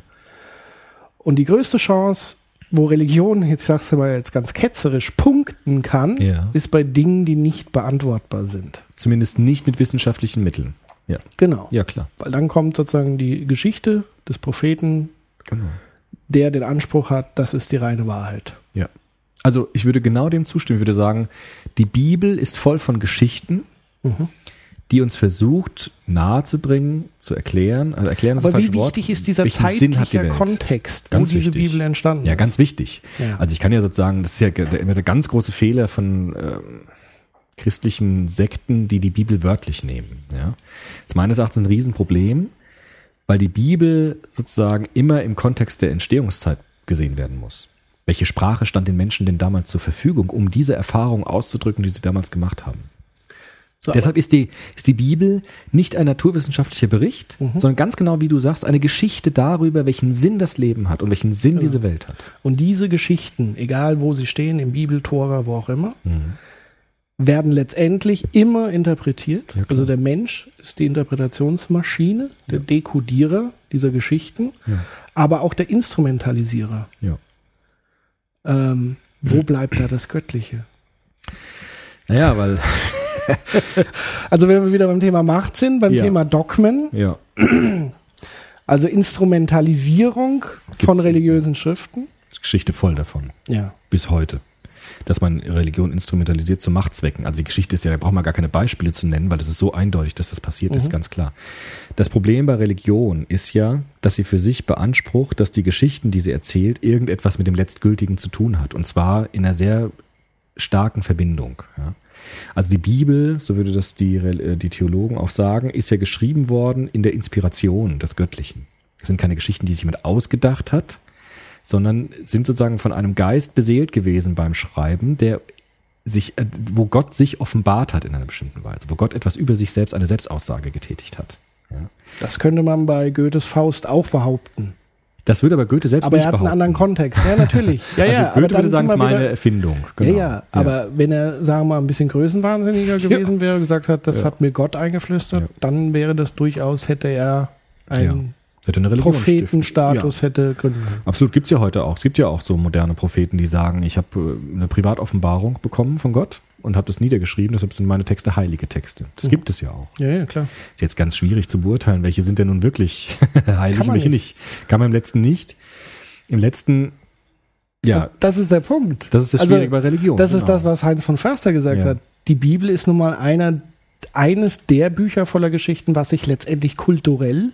Und die größte Chance, wo Religion, jetzt sagst du mal jetzt ganz ketzerisch, punkten kann, ja. ist bei Dingen, die nicht beantwortbar sind. Zumindest nicht mit wissenschaftlichen Mitteln. Ja. Genau. Ja, klar. Weil dann kommt sozusagen die Geschichte des Propheten, genau. der den Anspruch hat, das ist die reine Wahrheit. Ja. Also ich würde genau dem zustimmen, ich würde sagen, die Bibel ist voll von Geschichten, mhm die uns versucht nahezubringen, zu erklären. Also erklären Aber wie wichtig ist dieser zeitliche Kontext, ganz wo diese wichtig. Bibel entstanden ist? Ja, ganz wichtig. Ja. Also ich kann ja sozusagen, das ist ja der, der ganz große Fehler von äh, christlichen Sekten, die die Bibel wörtlich nehmen. Ja, das ist meines Erachtens ein Riesenproblem, weil die Bibel sozusagen immer im Kontext der Entstehungszeit gesehen werden muss. Welche Sprache stand den Menschen denn damals zur Verfügung, um diese Erfahrung auszudrücken, die sie damals gemacht haben? So, Deshalb ist die, ist die Bibel nicht ein naturwissenschaftlicher Bericht, mhm. sondern ganz genau wie du sagst, eine Geschichte darüber, welchen Sinn das Leben hat und welchen Sinn genau. diese Welt hat. Und diese Geschichten, egal wo sie stehen, im Bibel, Tora, wo auch immer, mhm. werden letztendlich immer interpretiert. Ja, also der Mensch ist die Interpretationsmaschine, der ja. Dekodierer dieser Geschichten, ja. aber auch der Instrumentalisierer. Ähm, wo bleibt da das Göttliche? Naja, weil also wenn wir wieder beim Thema Macht sind, beim ja. Thema Dogmen. Ja. Also Instrumentalisierung Gibt's von religiösen. Schriften. Geschichte voll davon. Ja. Bis heute. Dass man Religion instrumentalisiert zu Machtzwecken. Also die Geschichte ist ja, da braucht man gar keine Beispiele zu nennen, weil das ist so eindeutig, dass das passiert mhm. ist, ganz klar. Das Problem bei Religion ist ja, dass sie für sich beansprucht, dass die Geschichten, die sie erzählt, irgendetwas mit dem Letztgültigen zu tun hat. Und zwar in einer sehr starken Verbindung. Ja. Also die Bibel, so würde das die, äh, die Theologen auch sagen, ist ja geschrieben worden in der Inspiration des Göttlichen. Das sind keine Geschichten, die sich jemand ausgedacht hat, sondern sind sozusagen von einem Geist beseelt gewesen beim Schreiben, der sich, äh, wo Gott sich offenbart hat in einer bestimmten Weise, wo Gott etwas über sich selbst, eine Selbstaussage getätigt hat. Ja. Das könnte man bei Goethes Faust auch behaupten. Das würde aber Goethe selbst aber nicht er hat einen behaupten. anderen Kontext. Ja, natürlich. Ja, also ja, aber Goethe würde sagen, es ist meine wieder- Erfindung. Ja, Genau. ja, aber wenn er, sagen wir mal, ein bisschen größenwahnsinniger gewesen wäre, gesagt hat, das Ja. hat mir Gott eingeflüstert, Ja. dann wäre das durchaus, hätte er einen Hätte eine Prophetenstatus hätte gründen können. Absolut, gibt's ja heute auch. Es gibt ja auch so moderne Propheten, die sagen, ich habe äh, eine Privatoffenbarung bekommen von Gott und habe das niedergeschrieben, deshalb sind meine Texte heilige Texte. Das gibt es ja auch. Ja, ja, klar. Ist jetzt ganz schwierig zu beurteilen, welche sind denn nun wirklich heilig und welche nicht. Kann man im letzten nicht. Im letzten, ja, Und das ist der Punkt. das ist das Also, Schwierige bei Religion. Das ist genau. das, was Heinz von Förster gesagt Ja. hat. Die Bibel ist nun mal einer, eines der Bücher voller Geschichten, was sich letztendlich kulturell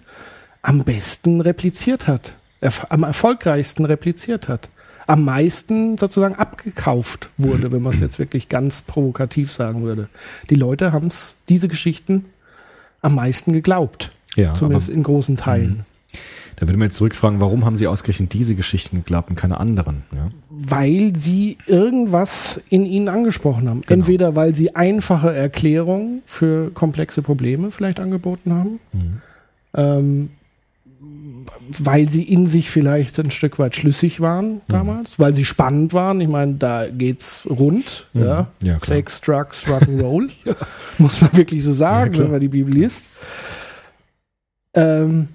am besten repliziert hat. Erf am erfolgreichsten repliziert hat. Am meisten sozusagen abgekauft wurde, wenn man es jetzt wirklich ganz provokativ sagen würde. Die Leute haben es, diese Geschichten am meisten geglaubt. ja, Zumindest aber in großen Teilen. da würde man jetzt zurückfragen, warum haben sie ausgerechnet diese Geschichten geglaubt und keine anderen? Ja? weil sie irgendwas in ihnen angesprochen haben. Genau. Entweder weil sie einfache Erklärungen für komplexe Probleme vielleicht angeboten haben, Mhm. ähm, weil sie in sich vielleicht ein Stück weit schlüssig waren damals, weil sie spannend waren. Ich meine, da geht's rund. Mhm. Ja? Ja. Sex, Drugs, Rock'n'Roll. Muss man wirklich so sagen, klar. wenn man die Bibel liest. Ähm,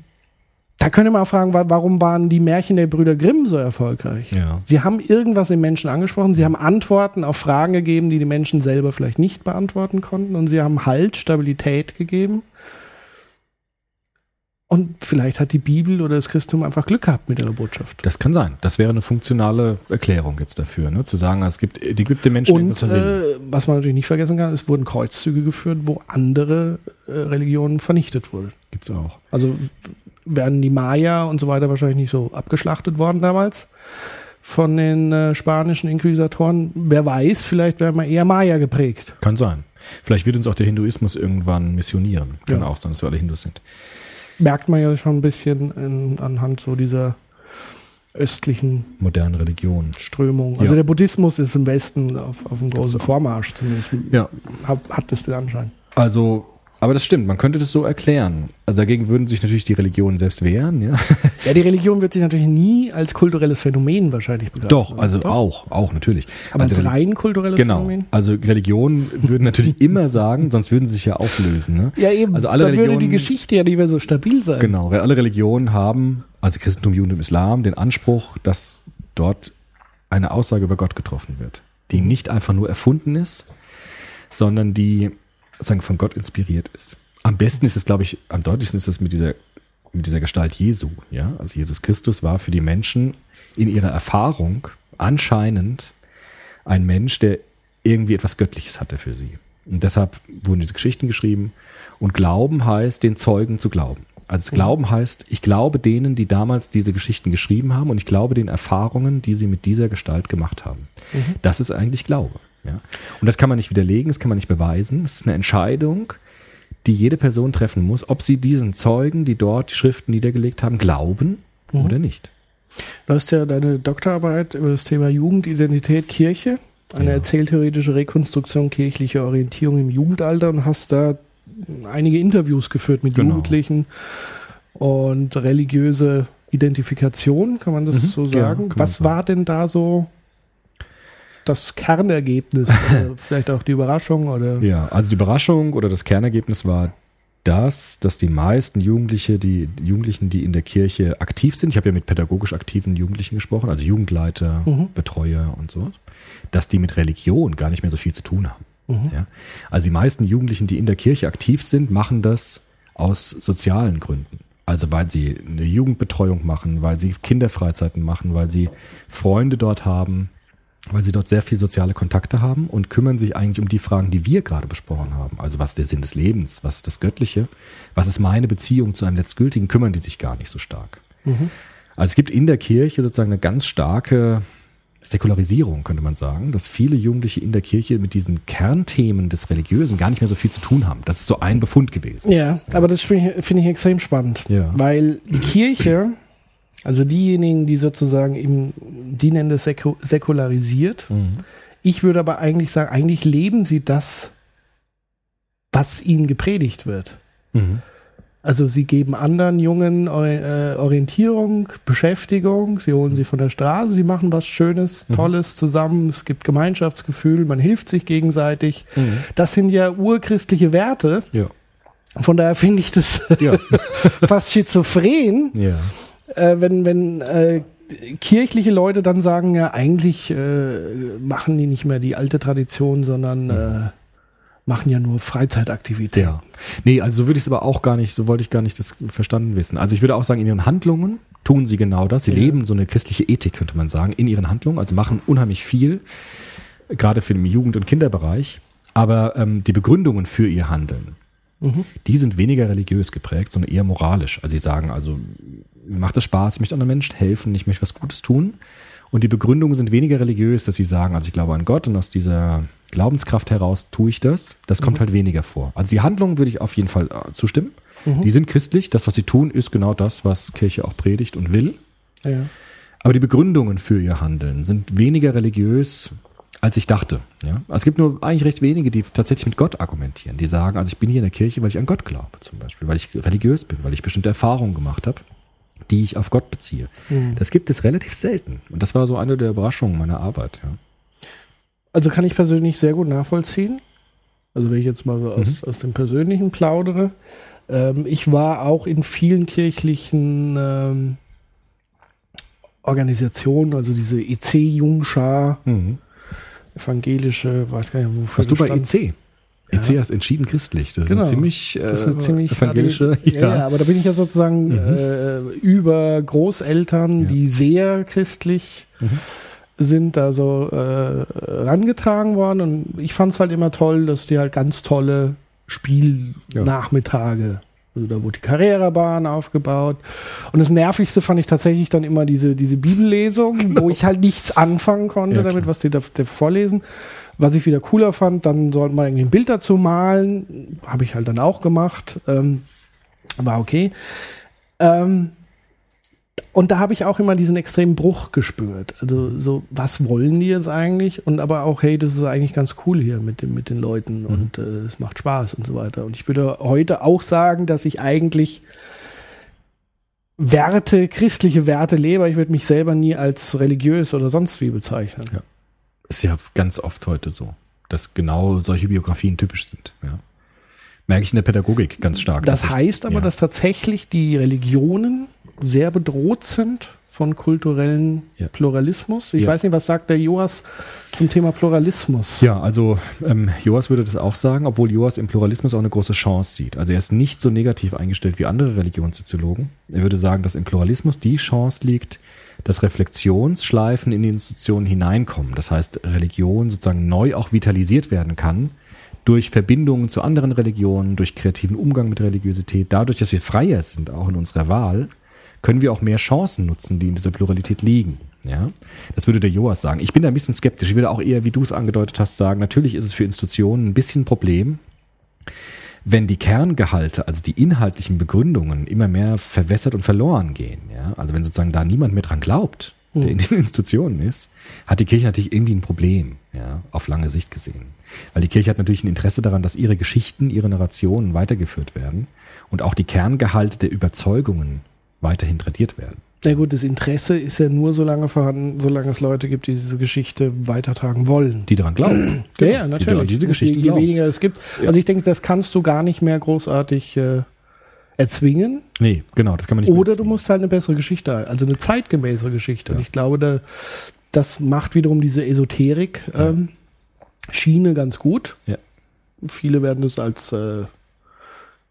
da könnte man auch fragen, wa- warum waren die Märchen der Brüder Grimm so erfolgreich? Ja. Sie haben irgendwas im Menschen angesprochen, sie haben Antworten auf Fragen gegeben, die die Menschen selber vielleicht nicht beantworten konnten und sie haben Halt, Stabilität gegeben. Und vielleicht hat die Bibel oder das Christentum einfach Glück gehabt mit ihrer Botschaft. Das kann sein. Das wäre eine funktionale Erklärung jetzt dafür, ne? zu sagen, es gibt, die gibt den Menschen Und äh, was man natürlich nicht vergessen kann, es wurden Kreuzzüge geführt, wo andere äh, Religionen vernichtet wurden. Gibt's auch. Also w- wären die Maya und so weiter wahrscheinlich nicht so abgeschlachtet worden damals von den äh, spanischen Inquisitoren. Wer weiß, vielleicht wären wir eher Maya geprägt. Kann sein. Vielleicht wird uns auch der Hinduismus irgendwann missionieren. Kann Ja. auch sein, dass wir alle Hindus sind. Merkt man ja schon ein bisschen in, anhand so dieser östlichen Moderne Religion. Strömung. Also Ja. der Buddhismus ist im Westen auf, auf einem großen Vormarsch zumindest. Ja. Hat, hat das den Anschein. Also, aber das stimmt, man könnte das so erklären. Also dagegen würden sich natürlich die Religionen selbst wehren, ja. Ja, die Religion wird sich natürlich nie als kulturelles Phänomen wahrscheinlich begreifen. Doch, also auch, auch natürlich. Aber also, als rein kulturelles Genau. Phänomen? Also Religionen würden natürlich immer sagen, sonst würden sie sich ja auflösen. Ne? Ja, eben. Also alle Dann würde die Religionen- Geschichte ja nicht mehr so stabil sein. Genau, weil alle Religionen haben, also Christentum, Judentum, Islam, den Anspruch, dass dort eine Aussage über Gott getroffen wird, die nicht einfach nur erfunden ist, sondern die sozusagen von Gott inspiriert ist. Am besten ist es, glaube ich, am deutlichsten ist es mit dieser, mit dieser Gestalt Jesu. Ja? Also Jesus Christus war für die Menschen in ihrer Erfahrung anscheinend ein Mensch, der irgendwie etwas Göttliches hatte für sie. Und deshalb wurden diese Geschichten geschrieben. Und Glauben heißt, den Zeugen zu glauben. Also Glauben heißt, ich glaube denen, die damals diese Geschichten geschrieben haben und ich glaube den Erfahrungen, die sie mit dieser Gestalt gemacht haben. Das ist eigentlich Glaube. Ja? Und das kann man nicht widerlegen, das kann man nicht beweisen. Es ist eine Entscheidung, die jede Person treffen muss, ob sie diesen Zeugen, die dort die Schriften niedergelegt haben, glauben oder nicht. Du hast ja deine Doktorarbeit über das Thema Jugendidentität Kirche, eine Ja. erzähltheoretische Rekonstruktion kirchlicher Orientierung im Jugendalter und hast da einige Interviews geführt mit Genau. Jugendlichen und religiöse Identifikation, kann man das Mhm. so Ja, sagen? man Was war denn da so das Kernergebnis? oder vielleicht auch die Überraschung oder? Ja, also die Überraschung oder das Kernergebnis war das, dass die meisten Jugendliche, die die Jugendlichen, die in der Kirche aktiv sind, ich habe ja mit pädagogisch aktiven Jugendlichen gesprochen, also Jugendleiter, Mhm. Betreuer und so, dass die mit Religion gar nicht mehr so viel zu tun haben. Mhm. Ja? Also die meisten Jugendlichen, die in der Kirche aktiv sind, machen das aus sozialen Gründen. Also weil sie eine Jugendbetreuung machen, weil sie Kinderfreizeiten machen, weil sie Freunde dort haben, weil sie dort sehr viel soziale Kontakte haben und kümmern sich eigentlich um die Fragen, die wir gerade besprochen haben. Also was ist der Sinn des Lebens, was ist das Göttliche, was ist meine Beziehung zu einem Letztgültigen, kümmern die sich gar nicht so stark. Also es gibt in der Kirche sozusagen eine ganz starke Säkularisierung, könnte man sagen, dass viele Jugendliche in der Kirche mit diesen Kernthemen des Religiösen gar nicht mehr so viel zu tun haben. Das ist so ein Befund gewesen. Ja, aber das finde ich, finde ich extrem spannend. Ja. Weil die Kirche, also diejenigen, die sozusagen im, die nennen das säku säkularisiert. Ich würde aber eigentlich sagen, eigentlich leben sie das, was ihnen gepredigt wird. Mhm. Also sie geben anderen Jungen äh, Orientierung, Beschäftigung, sie holen sie von der Straße, sie machen was Schönes, Tolles zusammen, es gibt Gemeinschaftsgefühl, man hilft sich gegenseitig. Mhm. Das sind ja urchristliche Werte. Ja. Von daher finde ich das Ja. fast schizophren, Ja. Äh, wenn, wenn äh, kirchliche Leute dann sagen, ja, eigentlich äh, machen die nicht mehr die alte Tradition, sondern äh, machen ja nur Freizeitaktivitäten. Ja. Nee, also so würde ich es aber auch gar nicht, so wollte ich gar nicht das verstanden wissen. Also ich würde auch sagen, in ihren Handlungen tun sie genau das. Sie Ja. leben so eine christliche Ethik, könnte man sagen, in ihren Handlungen, also machen unheimlich viel, gerade für den Jugend- und Kinderbereich. Aber ähm, die Begründungen für ihr Handeln, die sind weniger religiös geprägt, sondern eher moralisch. Also sie sagen also, macht es Spaß, ich möchte anderen Menschen helfen, ich möchte was Gutes tun. Und die Begründungen sind weniger religiös, dass sie sagen, also ich glaube an Gott und aus dieser Glaubenskraft heraus tue ich das. Das kommt halt weniger vor. Also die Handlungen würde ich auf jeden Fall äh, zustimmen. Die sind christlich. Das, was sie tun, ist genau das, was Kirche auch predigt und will. Ja. Aber die Begründungen für ihr Handeln sind weniger religiös, als ich dachte. Ja? Also es gibt nur eigentlich recht wenige, die tatsächlich mit Gott argumentieren. Die sagen, also ich bin hier in der Kirche, weil ich an Gott glaube, zum Beispiel, weil ich religiös bin, weil ich bestimmte Erfahrungen gemacht habe, die ich auf Gott beziehe. Das gibt es relativ selten. Und das war so eine der Überraschungen meiner Arbeit. Ja. Also kann ich persönlich sehr gut nachvollziehen. Also wenn ich jetzt mal so aus, Mhm. aus dem Persönlichen plaudere. Ähm, ich war auch in vielen kirchlichen ähm, Organisationen, also diese EC-Jungschar, evangelische, weiß gar nicht, wofür Warst du bei stand. EC? EC heißt entschieden christlich. Das Genau. ist eine ziemlich, äh, Das ist eine ziemlich evangelische. Ja, ja, aber da bin ich ja sozusagen Mhm. äh, über Großeltern, die sehr christlich Mhm. sind, da so äh, rangetragen worden. Und ich fand es halt immer toll, dass die halt ganz tolle Spielnachmittage. Also da wurde die Carrera-Bahn aufgebaut. Und das Nervigste fand ich tatsächlich dann immer diese, diese Bibellesung, wo ich halt nichts anfangen konnte Ja, damit, was die da, da vorlesen. Was ich wieder cooler fand, dann sollte man irgendwie ein Bild dazu malen. Habe ich halt dann auch gemacht. Ähm, war okay. Ähm, und da habe ich auch immer diesen extremen Bruch gespürt. Also so, was wollen die jetzt eigentlich? Und aber auch, hey, das ist eigentlich ganz cool hier mit, dem, mit den Leuten und äh, es macht Spaß und so weiter. Und ich würde heute auch sagen, dass ich eigentlich Werte, christliche Werte lebe. Ich würde mich selber nie als religiös oder sonst wie bezeichnen. Ja. Ist ja ganz oft heute so, dass genau solche Biografien typisch sind. Ja. Merke ich in der Pädagogik ganz stark. Das dass ich- heißt aber, ja. dass tatsächlich die Religionen sehr bedroht sind von kulturellen Ja. Pluralismus. Ich Ja. weiß nicht, was sagt der Joas zum Thema Pluralismus? Ja, also ähm, Joas würde das auch sagen, obwohl Joas im Pluralismus auch eine große Chance sieht. Also er ist nicht so negativ eingestellt wie andere Religionssoziologen. Er würde sagen, dass im Pluralismus die Chance liegt, dass Reflexionsschleifen in die Institutionen hineinkommen. Das heißt, Religion sozusagen neu auch vitalisiert werden kann durch Verbindungen zu anderen Religionen, durch kreativen Umgang mit Religiosität, dadurch, dass wir freier sind, auch in unserer Wahl, können wir auch mehr Chancen nutzen, die in dieser Pluralität liegen. Ja, das würde der Joas sagen. Ich bin da ein bisschen skeptisch. Ich würde auch eher, wie du es angedeutet hast, sagen, natürlich ist es für Institutionen ein bisschen ein Problem, wenn die Kerngehalte, also die inhaltlichen Begründungen immer mehr verwässert und verloren gehen. Ja, also wenn sozusagen da niemand mehr dran glaubt, der in diesen Institutionen ist, hat die Kirche natürlich irgendwie ein Problem, ja, auf lange Sicht gesehen. Weil die Kirche hat natürlich ein Interesse daran, dass ihre Geschichten, ihre Narrationen weitergeführt werden und auch die Kerngehalte der Überzeugungen weiterhin tradiert werden. Na gut, das Interesse ist ja nur so lange vorhanden, solange es Leute gibt, die diese Geschichte weitertragen wollen. Die daran glauben. ja, ja, Die natürlich. daran diese Und Geschichten je, je weniger es gibt. Also ich denke, das kannst du gar nicht mehr großartig äh, erzwingen. Nee, genau, das kann man nicht mehr Oder du musst halt eine bessere Geschichte, also eine zeitgemäßere Geschichte. Und Ja. ich glaube, da, das macht wiederum diese Esoterik ähm, ganz gut. Ja. Viele werden das als äh,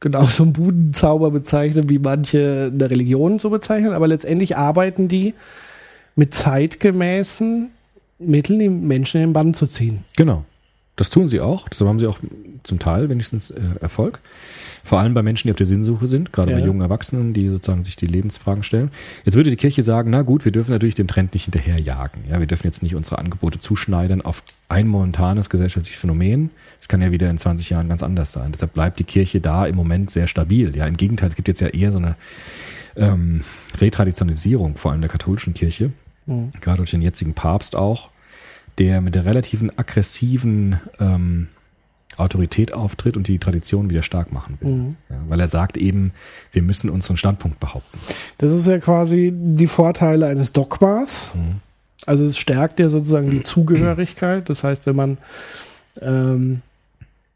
genauso ein Budenzauber bezeichnen, wie manche eine Religion so bezeichnen, aber letztendlich arbeiten die mit zeitgemäßen Mitteln, die Menschen in den Bann zu ziehen. Genau. Das tun sie auch. Das haben sie auch zum Teil wenigstens äh, Erfolg. Vor allem bei Menschen, die auf der Sinnsuche sind, gerade Ja. bei jungen Erwachsenen, die sozusagen sich die Lebensfragen stellen. Jetzt würde die Kirche sagen, na gut, wir dürfen natürlich dem Trend nicht hinterherjagen. Ja, wir dürfen jetzt nicht unsere Angebote zuschneidern auf ein momentanes gesellschaftliches Phänomen. Es kann ja wieder in 20 Jahren ganz anders sein. Deshalb bleibt die Kirche da im Moment sehr stabil. Ja, im Gegenteil, es gibt jetzt ja eher so eine ähm, Retraditionalisierung, vor allem der katholischen Kirche, gerade durch den jetzigen Papst auch, der mit der relativen aggressiven ähm, Autorität auftritt und die Tradition wieder stark machen will. Mhm. Ja, weil er sagt eben, wir müssen unseren Standpunkt behaupten. Das ist ja quasi die Vorteile eines Dogmas. Mhm. Also es stärkt ja sozusagen die Zugehörigkeit. Das heißt, wenn man ähm,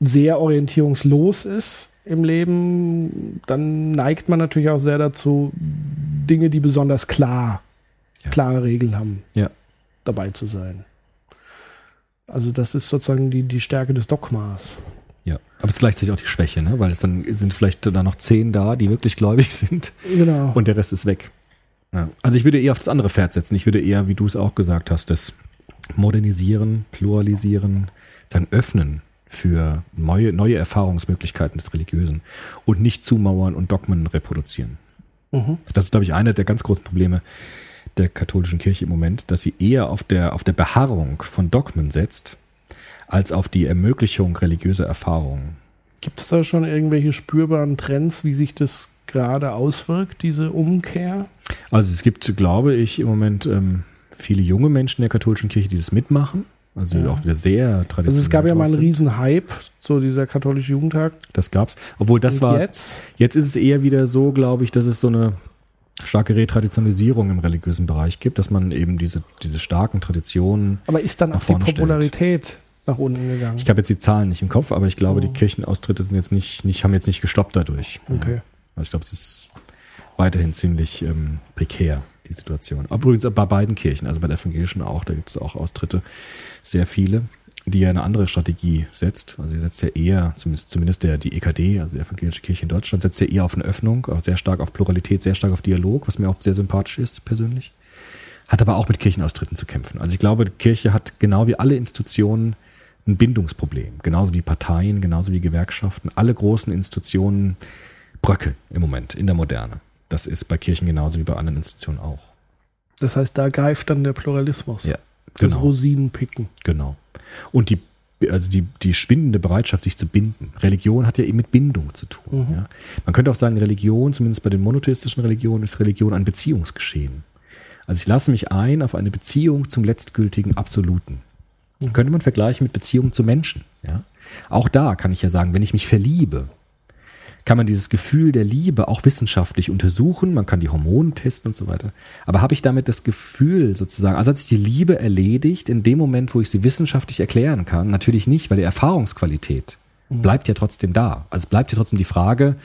sehr orientierungslos ist im Leben, dann neigt man natürlich auch sehr dazu, Dinge, die besonders klar, Ja. klare Regeln haben, Ja. dabei zu sein. Also das ist sozusagen die, die Stärke des Dogmas. Ja. Aber es ist gleichzeitig auch die Schwäche, ne? weil es dann sind vielleicht da noch zehn da, die wirklich gläubig sind Genau. und der Rest ist weg. Ja. Also ich würde eher auf das andere Pferd setzen. Ich würde eher, wie du es auch gesagt hast, das Modernisieren, Pluralisieren, sagen, öffnen für neue, neue Erfahrungsmöglichkeiten des Religiösen und nicht zumauern und Dogmen reproduzieren. Mhm. Das ist, glaube ich, einer der ganz großen Probleme der katholischen Kirche im Moment, dass sie eher auf der, auf der Beharrung von Dogmen setzt, als auf die Ermöglichung religiöser Erfahrungen. Gibt es da schon irgendwelche spürbaren Trends, wie sich das gerade auswirkt, diese Umkehr? Also es gibt, glaube ich, im Moment ähm, viele junge Menschen der katholischen Kirche, die das mitmachen. Also Ja. auch wieder sehr traditionell. Also es gab ja mal einen riesen Hype, so dieser katholische Jugendtag. Das gab's. Obwohl das Und war. jetzt? Jetzt ist es eher wieder so, glaube ich, dass es so eine starke Retraditionalisierung im religiösen Bereich gibt, dass man eben diese, diese starken Traditionen. Aber ist dann auch die vorne stellt. Popularität nach unten gegangen? Ich habe jetzt die Zahlen nicht im Kopf, aber ich glaube, Oh. die Kirchenaustritte sind jetzt nicht, nicht, haben jetzt nicht gestoppt dadurch. Okay. Also ich glaube, es ist weiterhin ziemlich ähm, prekär, die Situation. Aber übrigens bei beiden Kirchen, also bei der evangelischen auch, da gibt es auch Austritte, sehr viele, die ja eine andere Strategie setzt. Also sie setzt ja eher, zumindest, zumindest der, die EKD, also die evangelische Kirche in Deutschland, setzt ja eher auf eine Öffnung, auch sehr stark auf Pluralität, sehr stark auf Dialog, was mir auch sehr sympathisch ist persönlich. Hat aber auch mit Kirchenaustritten zu kämpfen. Also ich glaube, die Kirche hat genau wie alle Institutionen ein Bindungsproblem. Genauso wie Parteien, genauso wie Gewerkschaften. Alle großen Institutionen bröckeln im Moment in der Moderne. Das ist bei Kirchen genauso wie bei anderen Institutionen auch. Das heißt, da greift dann der Pluralismus. Ja, Das genau. Rosinenpicken. Genau. Und die, also die, die schwindende Bereitschaft, sich zu binden. Religion hat ja eben mit Bindung zu tun. Mhm. Ja. Man könnte auch sagen, Religion, zumindest bei den monotheistischen Religionen, ist Religion ein Beziehungsgeschehen. Also ich lasse mich ein auf eine Beziehung zum letztgültigen Absoluten. Mhm. Könnte man vergleichen mit Beziehungen zu Menschen. Ja. Auch da kann ich ja sagen, wenn ich mich verliebe, kann man dieses Gefühl der Liebe auch wissenschaftlich untersuchen, man kann die Hormone testen und so weiter. Aber habe ich damit das Gefühl sozusagen, also hat sich die Liebe erledigt in dem Moment, wo ich sie wissenschaftlich erklären kann? Natürlich nicht, weil die Erfahrungsqualität bleibt ja trotzdem da. Also bleibt ja trotzdem die Frage,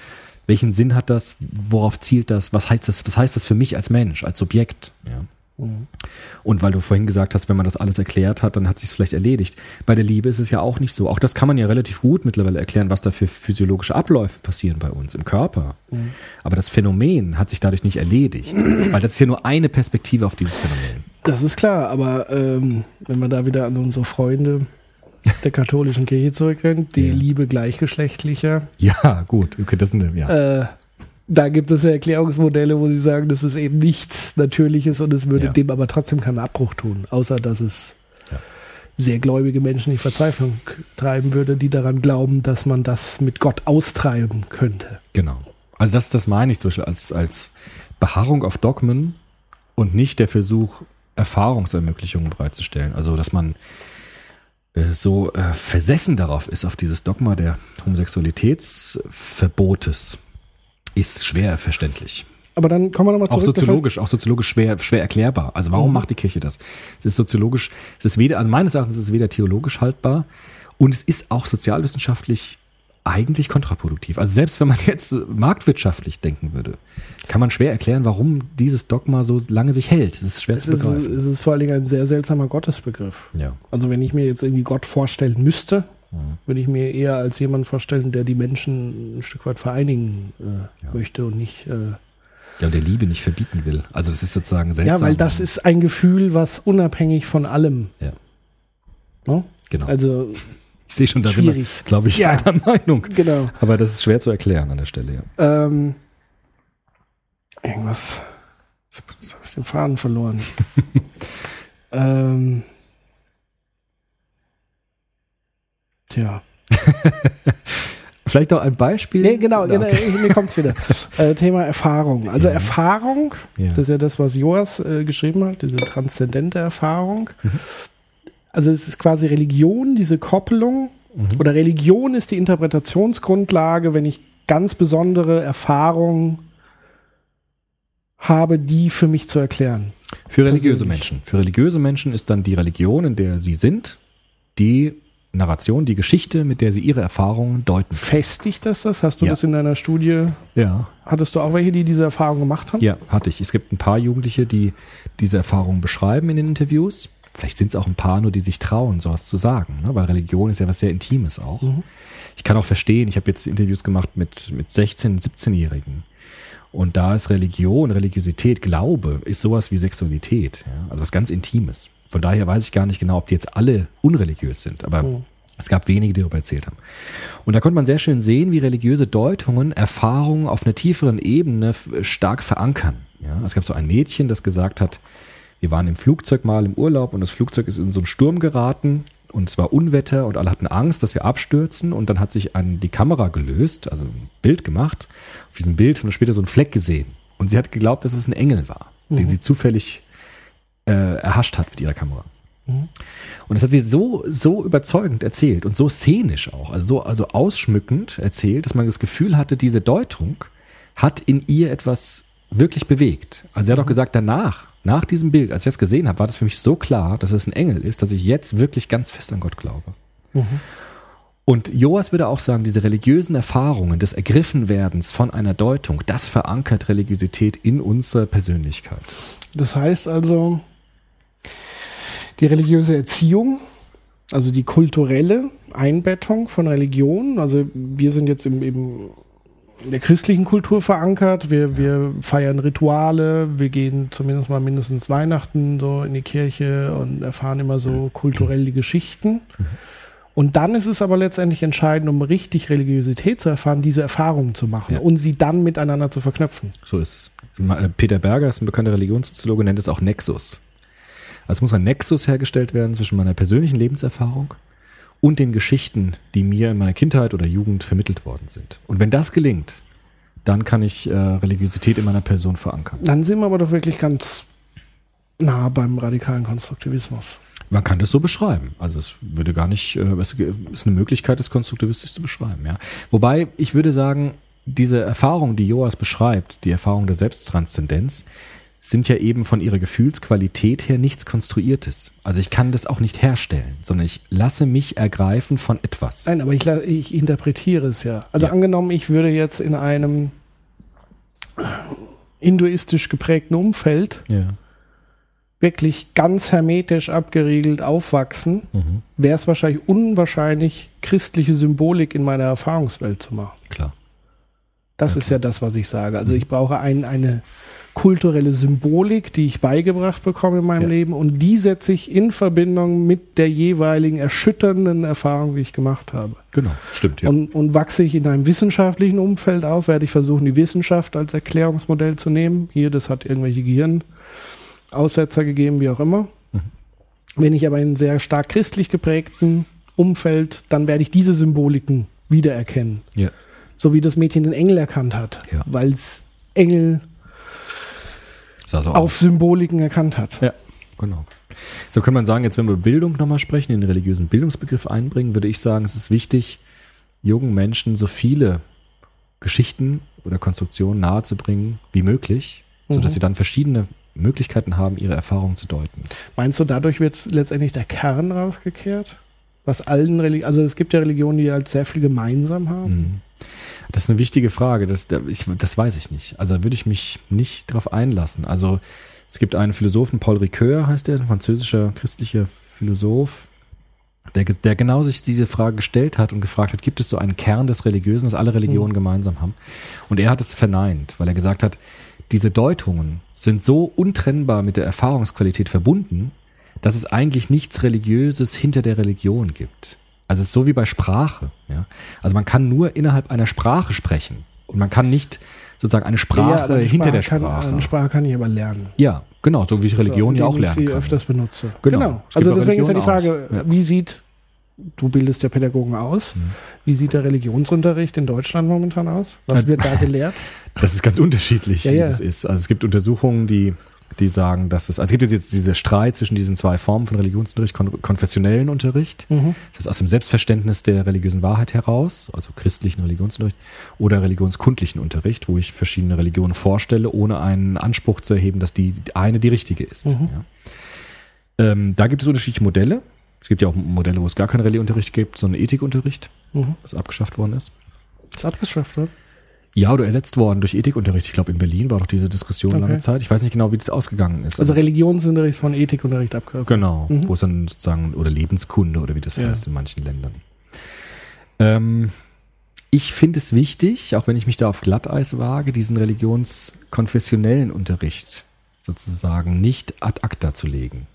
welchen Sinn hat das, worauf zielt das, was heißt das, was heißt das für mich als Mensch, als Subjekt? Ja. Und weil du vorhin gesagt hast, wenn man das alles erklärt hat, dann hat sich vielleicht erledigt. Bei der Liebe ist es ja auch nicht so. Auch das kann man ja relativ gut mittlerweile erklären, was da für physiologische Abläufe passieren bei uns im Körper. Aber das Phänomen hat sich dadurch nicht erledigt, weil das ist ja nur eine Perspektive auf dieses Phänomen. Das ist klar, aber ähm, wenn man da wieder an unsere Freunde der katholischen Kirche zurückdenkt, die Ja. Liebe gleichgeschlechtlicher, Ja, gut. Okay, das eine, ja. äh, da gibt es ja Erklärungsmodelle, wo sie sagen, das ist eben nichts Natürliches und es würde Ja. dem aber trotzdem keinen Abbruch tun, außer dass es Ja. sehr gläubige Menschen in Verzweiflung treiben würde, die daran glauben, dass man das mit Gott austreiben könnte. Genau. Also das, das meine ich zum Beispiel als, als Beharrung auf Dogmen und nicht der Versuch, Erfahrungsermöglichungen bereitzustellen. Also dass man äh, so äh, versessen darauf ist, auf dieses Dogma der Homosexualitätsverbotes, ist schwer verständlich. Aber dann kommen wir nochmal Auch zurück. das heißt- soziologisch, auch soziologisch schwer, schwer erklärbar. Also warum macht die Kirche das? Es ist soziologisch, es ist weder, also meines Erachtens ist es weder theologisch haltbar und es ist auch sozialwissenschaftlich eigentlich kontraproduktiv. Also selbst wenn man jetzt marktwirtschaftlich denken würde, kann man schwer erklären, warum dieses Dogma so lange sich hält. Es ist schwer es zu ist, begreifen. es ist vor allen Dingen ein sehr seltsamer Gottesbegriff. Ja. Also wenn ich mir jetzt irgendwie Gott vorstellen müsste, Mhm. Würde ich mir eher als jemand vorstellen, der die Menschen ein Stück weit vereinigen äh, möchte und nicht. Äh, ja, und der Liebe nicht verbieten will. Also das ist sozusagen seltsam. ja, weil das ist ein Gefühl, was unabhängig von allem. Ja, Ne? genau. Also ich sehe schon, da sind schwierig. wir, glaube ich, Ja. einer Meinung. genau. Aber das ist schwer zu erklären an der Stelle, ja. Ähm, irgendwas. Jetzt habe ich den Faden verloren. ähm, tja. Vielleicht noch ein Beispiel. Nee, genau, Na, genau mir kommt's wieder. Äh, Thema Erfahrung. Also Erfahrung, Ja. das ist ja das, was Joas äh, geschrieben hat, diese transzendente Erfahrung. Mhm. Also es ist quasi Religion, diese Koppelung oder Religion ist die Interpretationsgrundlage, wenn ich ganz besondere Erfahrungen habe, die für mich zu erklären. Für religiöse Persönlich. Menschen. Für religiöse Menschen ist dann die Religion, in der sie sind, die Narration, die Geschichte, mit der sie ihre Erfahrungen deuten. Festigt das das? Hast du Ja. das in deiner Studie? Ja. Hattest du auch welche, die diese Erfahrung gemacht haben? Ja, hatte ich. Es gibt ein paar Jugendliche, die diese Erfahrungen beschreiben in den Interviews. Vielleicht sind es auch ein paar nur, die sich trauen, sowas zu sagen, ne? weil Religion ist ja was sehr Intimes auch. Ich kann auch verstehen, ich habe jetzt Interviews gemacht mit, mit 16-, 17-Jährigen. Und da ist Religion, Religiosität, Glaube, ist sowas wie Sexualität. Ja? Also was ganz Intimes. Von daher weiß ich gar nicht genau, ob die jetzt alle unreligiös sind. Aber es gab wenige, die darüber erzählt haben. Und da konnte man sehr schön sehen, wie religiöse Deutungen Erfahrungen auf einer tieferen Ebene f- stark verankern. Ja? Es gab so ein Mädchen, das gesagt hat, wir waren im Flugzeug mal im Urlaub und das Flugzeug ist in so einen Sturm geraten und es war Unwetter und alle hatten Angst, dass wir abstürzen und dann hat sich an die Kamera gelöst, also ein Bild gemacht. Auf diesem Bild haben wir später so einen Fleck gesehen und sie hat geglaubt, dass es ein Engel war, den sie zufällig äh, erhascht hat mit ihrer Kamera. Und das hat sie so, so überzeugend erzählt und so szenisch auch, also so also ausschmückend erzählt, dass man das Gefühl hatte, diese Deutung hat in ihr etwas wirklich bewegt. Also sie hat auch gesagt, danach, nach diesem Bild, als ich das gesehen habe, war das für mich so klar, dass es ein Engel ist, dass ich jetzt wirklich ganz fest an Gott glaube. Und Joas würde auch sagen, diese religiösen Erfahrungen des Ergriffenwerdens von einer Deutung, das verankert Religiosität in unsere Persönlichkeit. Das heißt also, die religiöse Erziehung, also die kulturelle Einbettung von Religion, also wir sind jetzt im, im, in der christlichen Kultur verankert, wir, wir feiern Rituale, wir gehen zumindest mal mindestens Weihnachten so in die Kirche und erfahren immer so kulturell die Geschichten. Und dann ist es aber letztendlich entscheidend, um richtig Religiosität zu erfahren, diese Erfahrungen zu machen Ja. und sie dann miteinander zu verknüpfen. So ist es. Äh, Peter Berger ist ein bekannter Religionssoziologe, nennt es auch Nexus. Also muss ein Nexus hergestellt werden zwischen meiner persönlichen Lebenserfahrung und den Geschichten, die mir in meiner Kindheit oder Jugend vermittelt worden sind. Und wenn das gelingt, dann kann ich äh, Religiosität in meiner Person verankern. Dann sind wir aber doch wirklich ganz nah beim radikalen Konstruktivismus. Man kann das so beschreiben. Also es würde gar nicht, äh, es ist eine Möglichkeit, das konstruktivistisch zu beschreiben, ja. Wobei ich würde sagen, diese Erfahrung, die Joas beschreibt, die Erfahrung der Selbsttranszendenz, sind ja eben von ihrer Gefühlsqualität her nichts Konstruiertes. Also ich kann das auch nicht herstellen, sondern ich lasse mich ergreifen von etwas. Nein, aber ich, ich interpretiere es ja. Also Ja. angenommen, ich würde jetzt in einem hinduistisch geprägten Umfeld Ja. wirklich ganz hermetisch abgeriegelt aufwachsen, Mhm. wäre es wahrscheinlich unwahrscheinlich, christliche Symbolik in meiner Erfahrungswelt zu machen. Klar. Das ist ja das, was ich sage. Also ich brauche ein, eine kulturelle Symbolik, die ich beigebracht bekomme in meinem Ja. Leben und die setze ich in Verbindung mit der jeweiligen erschütternden Erfahrung, die ich gemacht habe. Genau. Stimmt, ja. Und, und wachse ich in einem wissenschaftlichen Umfeld auf, werde ich versuchen, die Wissenschaft als Erklärungsmodell zu nehmen. Hier, das hat irgendwelche Gehirnaussetzer gegeben, wie auch immer. Mhm. Wenn ich aber in einem sehr stark christlich geprägten Umfeld, dann werde ich diese Symboliken wiedererkennen. ja. So wie das Mädchen den Engel erkannt hat, Ja. weil es Engel Sah so auf Symboliken erkannt hat. Ja, genau. So kann man sagen, jetzt wenn wir Bildung nochmal sprechen, den religiösen Bildungsbegriff einbringen, würde ich sagen, es ist wichtig, jungen Menschen so viele Geschichten oder Konstruktionen nahezubringen wie möglich, sodass Mhm. sie dann verschiedene Möglichkeiten haben, ihre Erfahrungen zu deuten. Meinst du, dadurch wird letztendlich der Kern rausgekehrt? Was allen Religionen, also es gibt ja Religionen, die halt sehr viel gemeinsam haben. Mhm. Das ist eine wichtige Frage. Das, ich, das weiß ich nicht. Also da würde ich mich nicht drauf einlassen. Also es gibt einen Philosophen, Paul Ricoeur heißt der, ein französischer christlicher Philosoph, der, der genau sich diese Frage gestellt hat und gefragt hat, gibt es so einen Kern des Religiösen, das alle Religionen gemeinsam haben? Und er hat es verneint, weil er gesagt hat, diese Deutungen sind so untrennbar mit der Erfahrungsqualität verbunden, dass es eigentlich nichts Religiöses hinter der Religion gibt. Also es ist so wie bei Sprache. Ja? Also man kann nur innerhalb einer Sprache sprechen und man kann nicht sozusagen eine Sprache eine hinter der Kann, Sprache. eine Sprache kann ich aber lernen. ja, genau, so wie ich Religion so, ja auch indem ich lernen sie kann. öfters benutze. Genau. Genau. Also deswegen ist ja die Religion Frage. Ja. wie sieht, du bildest ja Pädagogen aus, wie sieht der Religionsunterricht in Deutschland momentan aus? Was Ja. wird da gelehrt? Das ist ganz unterschiedlich, Ja, wie ja. das ist. Also es gibt Untersuchungen, die die sagen, dass es, also es gibt jetzt diese Streit zwischen diesen zwei Formen von Religionsunterricht, kon konfessionellen Unterricht, Mhm. das heißt aus dem Selbstverständnis der religiösen Wahrheit heraus, also christlichen Religionsunterricht, oder religionskundlichen Unterricht, wo ich verschiedene Religionen vorstelle, ohne einen Anspruch zu erheben, dass die eine die richtige ist. Mhm. Ja. Ähm, da gibt es unterschiedliche Modelle. Es gibt ja auch Modelle, wo es gar keinen Religionsunterricht gibt, sondern Ethikunterricht, Mhm. was abgeschafft worden ist. Ist abgeschafft, oder? Ja, oder ersetzt worden durch Ethikunterricht. Ich glaube, in Berlin war doch diese Diskussion Okay. lange Zeit. Ich weiß nicht genau, wie das ausgegangen ist. Also Religionsunterricht von Ethikunterricht abgeschafft. Genau, Mhm. wo es dann sozusagen, oder Lebenskunde oder wie das Ja. heißt in manchen Ländern. Ähm, ich finde es wichtig, auch wenn ich mich da auf Glatteis wage, diesen religionskonfessionellen Unterricht sozusagen nicht ad acta zu legen.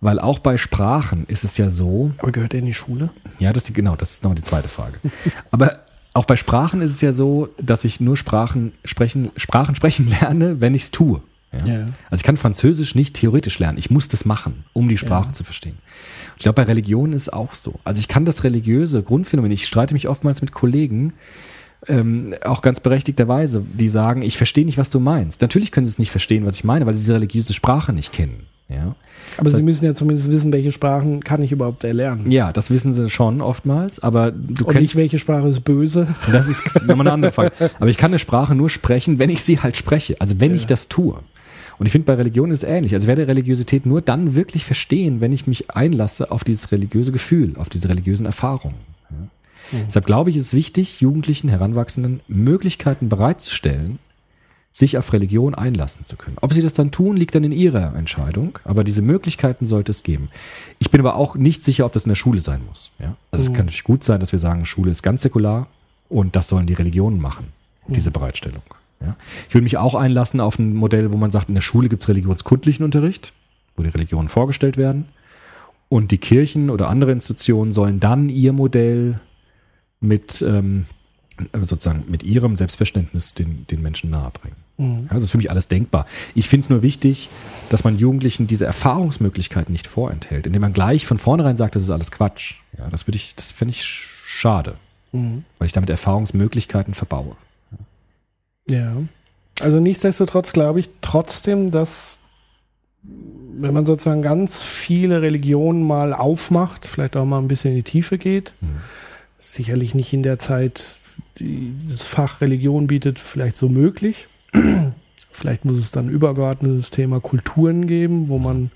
Weil auch bei Sprachen ist es ja so, Aber gehört er in die Schule? ja, das ist die, genau, das ist noch die zweite Frage. Aber auch bei Sprachen ist es ja so, dass ich nur Sprachen sprechen, Sprachen sprechen lerne, wenn ich es tue. Ja? Ja. Also ich kann Französisch nicht theoretisch lernen. Ich muss das machen, um die Sprache zu verstehen. Ich glaube, bei Religion ist es auch so. Also ich kann das religiöse Grundphänomen, ich streite mich oftmals mit Kollegen, ähm, auch ganz berechtigterweise, die sagen, ich verstehe nicht, was du meinst. Natürlich können sie es nicht verstehen, was ich meine, weil sie diese religiöse Sprache nicht kennen. Ja, Aber Das Sie heißt- müssen ja zumindest wissen, welche Sprachen kann ich überhaupt erlernen. ja das wissen sie schon oftmals, aber du Und kennst nicht, welche Sprache ist böse. Das ist nochmal eine andere Frage. Aber ich kann eine Sprache nur sprechen, wenn ich sie halt spreche. Also wenn ich das tue. Und ich finde, bei Religion ist es ähnlich. Also ich werde Religiosität nur dann wirklich verstehen, wenn ich mich einlasse auf dieses religiöse Gefühl, auf diese religiösen Erfahrungen. Ja. Deshalb glaube ich, ist es wichtig, Jugendlichen, Heranwachsenden Möglichkeiten bereitzustellen, sich auf Religion einlassen zu können. Ob sie das dann tun, liegt dann in ihrer Entscheidung, aber diese Möglichkeiten sollte es geben. Ich bin aber auch nicht sicher, ob das in der Schule sein muss. Ja? Also es kann natürlich gut sein, dass wir sagen, Schule ist ganz säkular und das sollen die Religionen machen, diese Bereitstellung. Ja? Ich würde mich auch einlassen auf ein Modell, wo man sagt, in der Schule gibt es religionskundlichen Unterricht, wo die Religionen vorgestellt werden und die Kirchen oder andere Institutionen sollen dann ihr Modell mit ähm, sozusagen mit ihrem Selbstverständnis den, den Menschen nahebringen. Mhm. Ja, das ist für mich alles denkbar. Ich finde es nur wichtig, dass man Jugendlichen diese Erfahrungsmöglichkeiten nicht vorenthält, indem man gleich von vornherein sagt, das ist alles Quatsch. Ja, das würde ich, das finde ich sch- schade, Mhm. weil ich damit Erfahrungsmöglichkeiten verbaue. Ja. Also nichtsdestotrotz glaube ich trotzdem, dass wenn man sozusagen ganz viele Religionen mal aufmacht, vielleicht auch mal ein bisschen in die Tiefe geht, Mhm. sicherlich nicht in der Zeit, die das Fach Religion bietet, vielleicht so möglich. vielleicht muss es dann übergeordnetes Thema Kulturen geben, wo man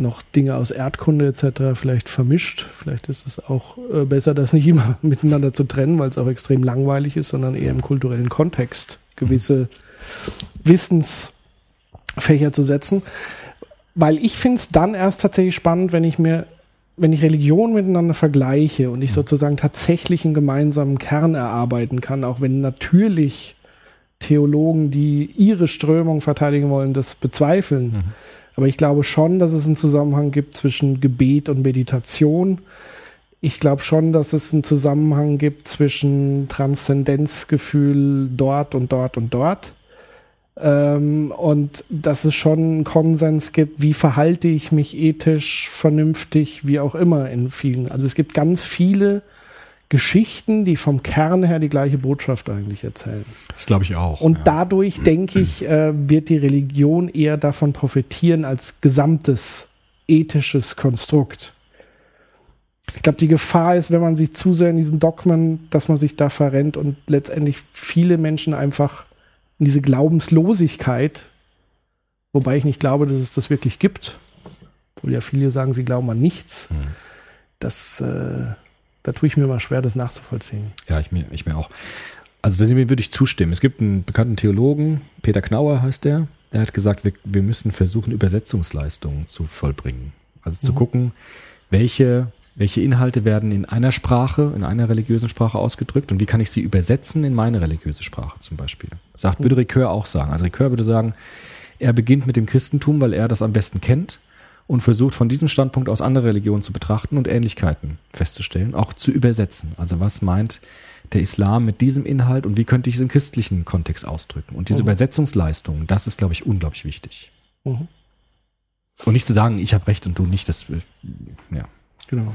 noch Dinge aus Erdkunde etc. vielleicht vermischt. Vielleicht ist es auch äh, besser, das nicht immer miteinander zu trennen, weil es auch extrem langweilig ist, sondern eher im kulturellen Kontext gewisse Wissensfächer zu setzen. Weil ich finde es dann erst tatsächlich spannend, wenn ich mir, wenn ich Religionen miteinander vergleiche und ich sozusagen tatsächlich einen gemeinsamen Kern erarbeiten kann, auch wenn natürlich Theologen, die ihre Strömung verteidigen wollen, das bezweifeln. Aber ich glaube schon, dass es einen Zusammenhang gibt zwischen Gebet und Meditation. Ich glaube schon, dass es einen Zusammenhang gibt zwischen Transzendenzgefühl dort und dort und dort. Ähm, und dass es schon einen Konsens gibt, wie verhalte ich mich ethisch, vernünftig, wie auch immer in vielen. Also es gibt ganz viele Geschichten, die vom Kern her die gleiche Botschaft eigentlich erzählen. Das glaube ich auch. Und ja. dadurch, denke ich, äh, wird die Religion eher davon profitieren als gesamtes ethisches Konstrukt. Ich glaube, die Gefahr ist, wenn man sich zu sehr in diesen Dogmen, dass man sich da verrennt und letztendlich viele Menschen einfach in diese Glaubenslosigkeit, wobei ich nicht glaube, dass es das wirklich gibt, obwohl ja viele sagen, sie glauben an nichts, Hm. das, äh, da tue ich mir mal schwer, das nachzuvollziehen. Ja, ich mir, ich mir auch. Also dem würde ich zustimmen. Es gibt einen bekannten Theologen, Peter Knauer heißt der, der hat gesagt, wir, wir müssen versuchen, Übersetzungsleistungen zu vollbringen. Also zu gucken, welche, welche Inhalte werden in einer Sprache, in einer religiösen Sprache ausgedrückt und wie kann ich sie übersetzen in meine religiöse Sprache zum Beispiel. Sagt, würde Ricoeur auch sagen. Also Ricoeur würde sagen, er beginnt mit dem Christentum, weil er das am besten kennt und versucht von diesem Standpunkt aus andere Religionen zu betrachten und Ähnlichkeiten festzustellen, auch zu übersetzen. Also was meint der Islam mit diesem Inhalt und wie könnte ich es im christlichen Kontext ausdrücken? Und diese Mhm. Übersetzungsleistung, das ist, glaube ich, unglaublich wichtig. Mhm. Und nicht zu sagen, ich habe recht und du nicht, das, äh, ja. Genau.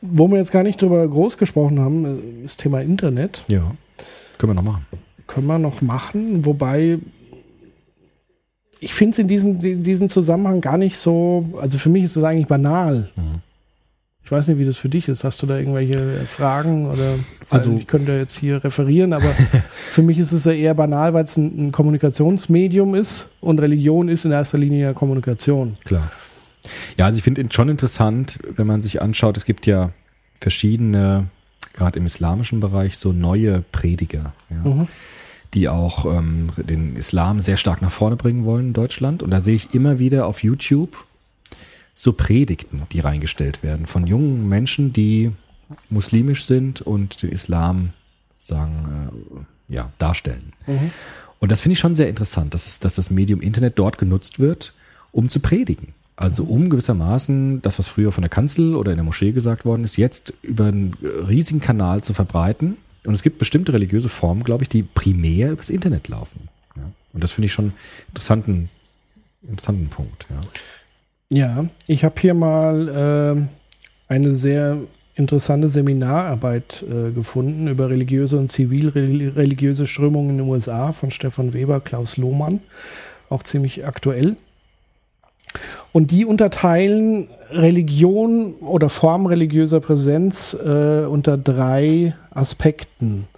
Wo wir jetzt gar nicht drüber groß gesprochen haben, äh, das Thema Internet. Ja. Können wir noch machen. Können wir noch machen, wobei ich finde es in diesem, in diesem Zusammenhang gar nicht so, also für mich ist es eigentlich banal. Mhm. Ich weiß nicht, wie das für dich ist. Hast du da irgendwelche Fragen oder Also- ich könnte jetzt hier referieren, aber für mich ist es ja eher banal, weil es ein, ein Kommunikationsmedium ist und Religion ist in erster Linie ja Kommunikation. Klar. Ja, also ich finde es schon interessant, wenn man sich anschaut, es gibt ja verschiedene, gerade im islamischen Bereich, so neue Prediger, ja, Mhm. die auch ähm, den Islam sehr stark nach vorne bringen wollen in Deutschland. Und da sehe ich immer wieder auf YouTube so Predigten, die reingestellt werden von jungen Menschen, die muslimisch sind und den Islam sagen, äh, ja, darstellen. Und das finde ich schon sehr interessant, dass, es, dass das Medium Internet dort genutzt wird, um zu predigen. Also um gewissermaßen das, was früher von der Kanzel oder in der Moschee gesagt worden ist, jetzt über einen riesigen Kanal zu verbreiten. Und es gibt bestimmte religiöse Formen, glaube ich, die primär übers Internet laufen. Ja. Und das finde ich schon einen interessanten, interessanten Punkt. Ja. Ja, ich habe hier mal ähm, eine sehr interessante Seminararbeit äh, gefunden über religiöse und zivilreligiöse Strömungen in den USA von Stefan Weber, Klaus Lohmann, auch ziemlich aktuell. Und die unterteilen Religion oder Form religiöser Präsenz äh, unter drei Aspekten.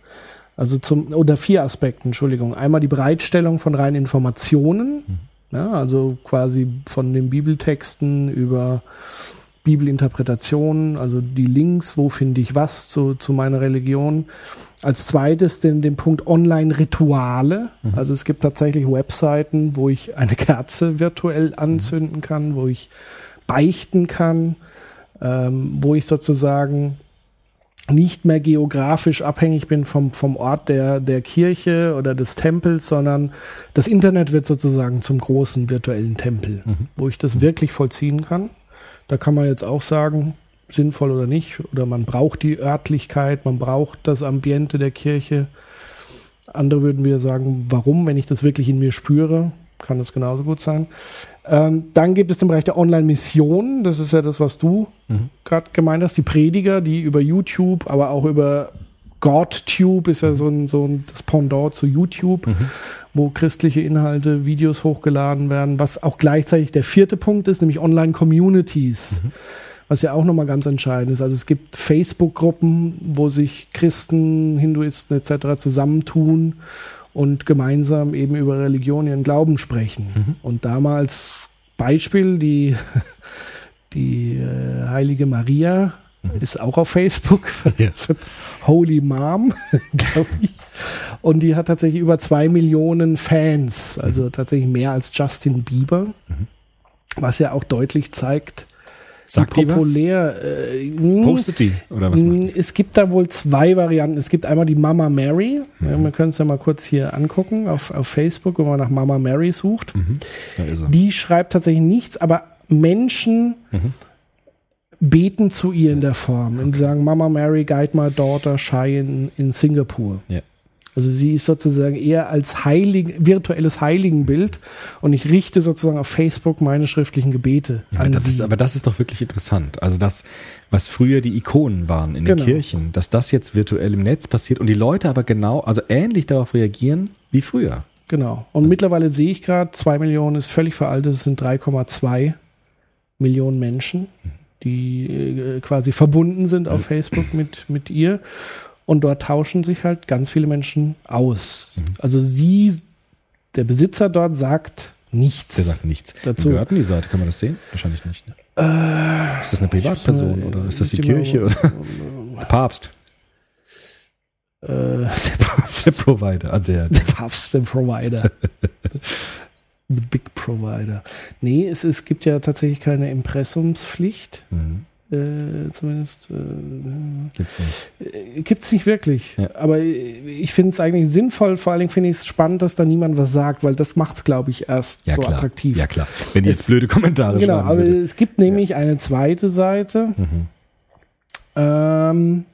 Also zum, oder vier Aspekten, Entschuldigung. Einmal die Bereitstellung von reinen Informationen, ja, also quasi von den Bibeltexten über Bibelinterpretationen, also die Links, wo finde ich was zu, zu meiner Religion. Als zweites den, den Punkt Online-Rituale. Also es gibt tatsächlich Webseiten, wo ich eine Kerze virtuell anzünden kann, wo ich beichten kann, ähm, wo ich sozusagen nicht mehr geografisch abhängig bin vom, vom Ort der, der Kirche oder des Tempels, sondern das Internet wird sozusagen zum großen virtuellen Tempel, wo ich das wirklich vollziehen kann. Da kann man jetzt auch sagen, sinnvoll oder nicht, oder man braucht die Örtlichkeit, man braucht das Ambiente der Kirche. Andere würden wieder sagen, warum, wenn ich das wirklich in mir spüre, kann das genauso gut sein. Ähm, dann gibt es den Bereich der Online-Mission. Das ist ja das, was du gerade gemeint hast. Die Prediger, die über YouTube, aber auch über GodTube ist ja so ein, so ein das Pendant zu YouTube, wo christliche Inhalte, Videos hochgeladen werden, was auch gleichzeitig der vierte Punkt ist, nämlich Online-Communities. Was ja auch nochmal ganz entscheidend ist. Also es gibt Facebook-Gruppen, wo sich Christen, Hinduisten etc. zusammentun und gemeinsam eben über Religion, ihren Glauben sprechen. Und damals Beispiel, die, die äh, heilige Maria ist auch auf Facebook. Holy Mom, glaube ich. Und die hat tatsächlich über zwei Millionen Fans, also tatsächlich mehr als Justin Bieber, was ja auch deutlich zeigt, Sagt wie die was? populär. Äh, mh, Postet die? Oder was mh, es gibt da wohl zwei Varianten. Es gibt einmal die Mama Mary. Ja, wir können es ja mal kurz hier angucken auf, auf Facebook, wenn man nach Mama Mary sucht. die? Da ist er. Die schreibt tatsächlich nichts, aber Menschen beten zu ihr in der Form und sagen, Mama Mary, guide my daughter shy in, in Singapur. Ja. Also sie ist sozusagen eher als heilig, virtuelles Heiligenbild und ich richte sozusagen auf Facebook meine schriftlichen Gebete Aber an das, sie. ist, aber das ist doch wirklich interessant. Also das, was früher die Ikonen waren in Genau. den Kirchen, dass das jetzt virtuell im Netz passiert und die Leute aber genau, also ähnlich darauf reagieren wie früher. Genau. Und mittlerweile sehe ich gerade, zwei Millionen ist völlig veraltet, es sind 3,2 Millionen Menschen, die äh, quasi verbunden sind auf Facebook mit, mit ihr. Und dort tauschen sich halt ganz viele Menschen aus. Also sie, der Besitzer dort sagt nichts. Der sagt nichts. Dazu-. Gehört die Seite, kann man das sehen? Wahrscheinlich nicht. Ne? ist das eine Privatperson äh, oder ist das die Kirche mal- oder der Papst? Äh, der Papst. Der Provider. Also der, Der Papst, der Provider. The Big Provider. Nee, es, es gibt ja tatsächlich keine Impressumspflicht. Mhm. Äh, zumindest äh, Gibt's nicht. äh, gibt's nicht wirklich. Ja. Aber ich finde es eigentlich sinnvoll, vor allen Dingen finde ich es spannend, dass da niemand was sagt, weil das macht es, glaube ich, erst Ja, so klar. attraktiv. Ja, klar. Wenn die Es- jetzt blöde Kommentare Genau, aber würde. es gibt nämlich eine zweite Seite. Mhm. Ähm,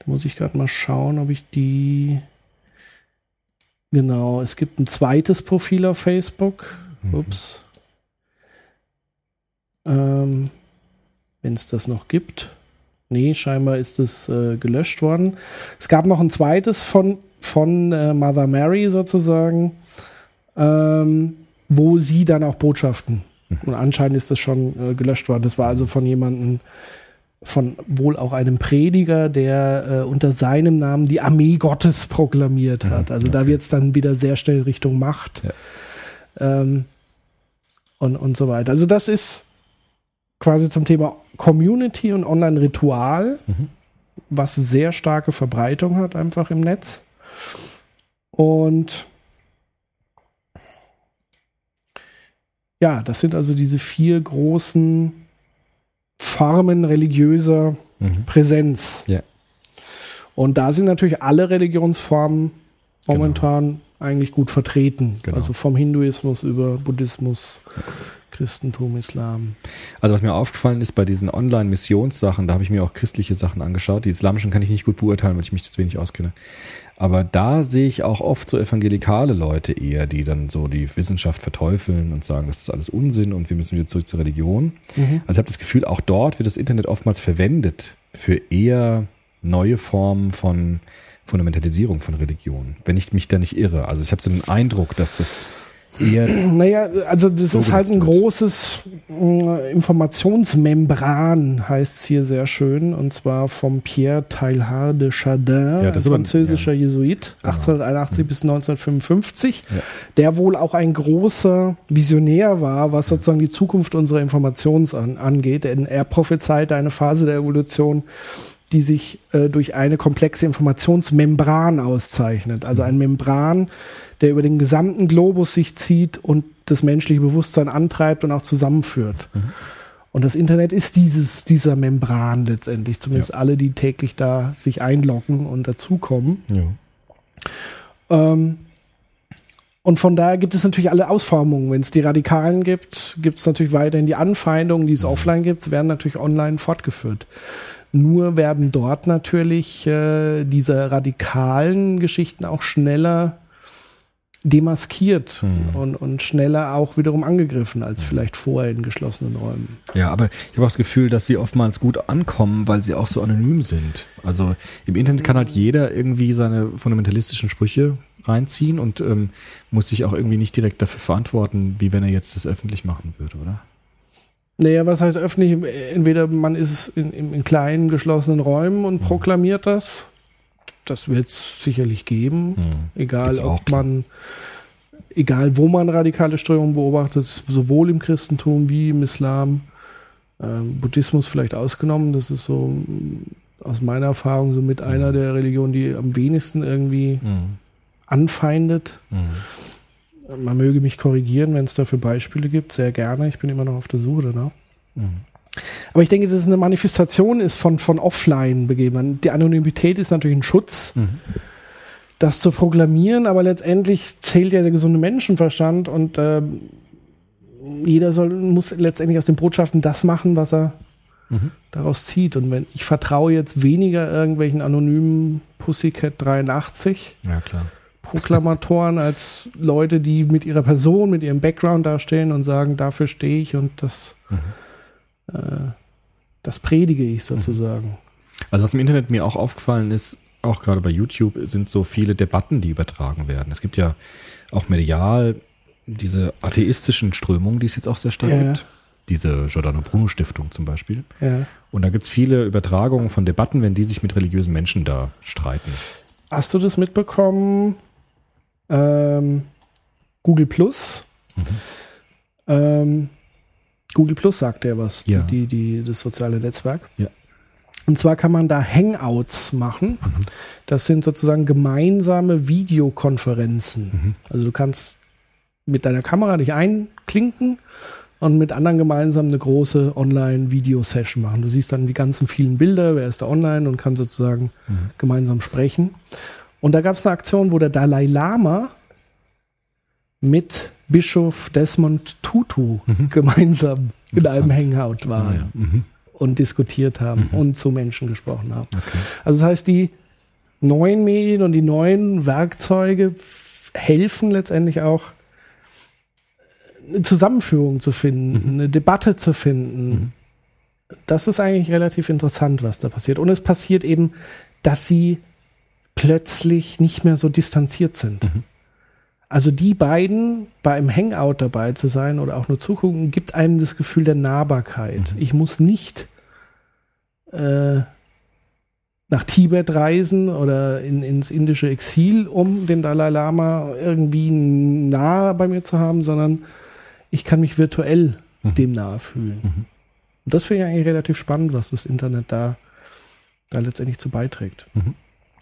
da muss ich gerade mal schauen, ob ich die. Genau, es gibt ein zweites Profil auf Facebook. Mhm. Ups. Ähm, Wenn es das noch gibt. Nee, scheinbar ist es äh, gelöscht worden. Es gab noch ein zweites von, von äh, Mother Mary sozusagen. Ähm, wo sie dann auch Botschaften. Und anscheinend ist das schon äh, gelöscht worden. Das war also von jemandem, von wohl auch einem Prediger, der äh, unter seinem Namen die Armee Gottes proklamiert hat. Also da wird es dann wieder sehr schnell Richtung Macht Ja. ähm, und, und so weiter. Also das ist quasi zum Thema Community und Online-Ritual, Mhm. was sehr starke Verbreitung hat einfach im Netz. Und ja, das sind also diese vier großen Formen religiöser Mhm. Präsenz. Ja. Und da sind natürlich alle Religionsformen momentan eigentlich gut vertreten. Genau. Also vom Hinduismus über Buddhismus, Christentum, Islam. Also was mir aufgefallen ist bei diesen Online-Missionssachen, da habe ich mir auch christliche Sachen angeschaut. Die islamischen kann ich nicht gut beurteilen, weil ich mich zu wenig auskenne. Aber da sehe ich auch oft so evangelikale Leute eher, die dann so die Wissenschaft verteufeln und sagen, das ist alles Unsinn und wir müssen wieder zurück zur Religion. Also ich habe das Gefühl, auch dort wird das Internet oftmals verwendet für eher neue Formen von Fundamentalisierung von Religion, wenn ich mich da nicht irre. Also ich habe so den Eindruck, dass das eher Naja, also das So ist halt ein wird. großes äh, Informationsmembran, heißt es hier sehr schön, und zwar vom Pierre Teilhard de Chardin, Ja, ein das ist aber- französischer Jesuit, Genau. 1881 bis 1955, Ja. der wohl auch ein großer Visionär war, was sozusagen die Zukunft unserer Informations an, angeht, denn er prophezeite eine Phase der Evolution, die sich äh, durch eine komplexe Informationsmembran auszeichnet. Also ein Membran, der über den gesamten Globus sich zieht und das menschliche Bewusstsein antreibt und auch zusammenführt. Und das Internet ist dieses, dieser Membran letztendlich, zumindest alle, die täglich da sich einloggen und dazukommen. ja. Ähm, und von daher gibt es natürlich alle Ausformungen. Wenn es die Radikalen gibt, gibt es natürlich weiterhin die Anfeindungen, die es offline gibt, werden natürlich online fortgeführt. Nur werden dort natürlich äh, diese radikalen Geschichten auch schneller demaskiert und, und schneller auch wiederum angegriffen als vielleicht vorher in geschlossenen Räumen. Ja, aber ich habe auch das Gefühl, dass sie oftmals gut ankommen, weil sie auch so anonym sind. Also im Internet kann halt jeder irgendwie seine fundamentalistischen Sprüche reinziehen und ähm, muss sich auch irgendwie nicht direkt dafür verantworten, wie wenn er jetzt das öffentlich machen würde, oder? Naja, was heißt öffentlich? Entweder man ist in, in, in kleinen geschlossenen Räumen und proklamiert das. Das wird es sicherlich geben. Egal, Gibt's auch, ob man, egal wo man radikale Strömungen beobachtet, sowohl im Christentum wie im Islam, ähm, Buddhismus vielleicht ausgenommen. Das ist so mm, aus meiner Erfahrung so mit einer der Religionen, die am wenigsten irgendwie anfeindet. Man möge mich korrigieren, wenn es dafür Beispiele gibt, sehr gerne. Ich bin immer noch auf der Suche danach. Aber ich denke, dass es eine Manifestation ist von, von offline begeben. Die Anonymität ist natürlich ein Schutz, das zu proklamieren, aber letztendlich zählt ja der gesunde Menschenverstand und ähm, jeder soll, muss letztendlich aus den Botschaften das machen, was er daraus zieht. Und wenn ich vertraue jetzt weniger irgendwelchen anonymen Pussycat 83 Ja, klar. Proklamatoren als Leute, die mit ihrer Person, mit ihrem Background dastehen und sagen, dafür stehe ich und das, äh, das predige ich sozusagen. Also was im Internet mir auch aufgefallen ist, auch gerade bei YouTube, sind so viele Debatten, die übertragen werden. Es gibt ja auch medial diese atheistischen Strömungen, die es jetzt auch sehr stark Ja. gibt. Diese Giordano Bruno Stiftung zum Beispiel. Ja. Und da gibt es viele Übertragungen von Debatten, wenn die sich mit religiösen Menschen da streiten. Hast du das mitbekommen? Ähm, Google Plus. Ähm, Google Plus sagt ja was, Ja. Die, die, das soziale Netzwerk. Ja. Und zwar kann man da Hangouts machen. Das sind sozusagen gemeinsame Videokonferenzen. Also du kannst mit deiner Kamera dich einklinken und mit anderen gemeinsam eine große Online-Video-Session machen. Du siehst dann die ganzen vielen Bilder, wer ist da online und kann sozusagen gemeinsam sprechen. Und da gab es eine Aktion, wo der Dalai Lama mit Bischof Desmond Tutu gemeinsam in einem Hangout war Ah, ja. Mhm. und diskutiert haben und zu Menschen gesprochen haben. Also das heißt, die neuen Medien und die neuen Werkzeuge helfen letztendlich auch, eine Zusammenführung zu finden, eine Debatte zu finden. Das ist eigentlich relativ interessant, was da passiert. Und es passiert eben, dass sie plötzlich nicht mehr so distanziert sind. Also die beiden bei einem Hangout dabei zu sein oder auch nur zugucken, gibt einem das Gefühl der Nahbarkeit. Ich muss nicht äh, nach Tibet reisen oder in, ins indische Exil, um den Dalai Lama irgendwie nah bei mir zu haben, sondern ich kann mich virtuell dem nahe fühlen. Und das finde ich eigentlich relativ spannend, was das Internet da, da letztendlich zu beiträgt.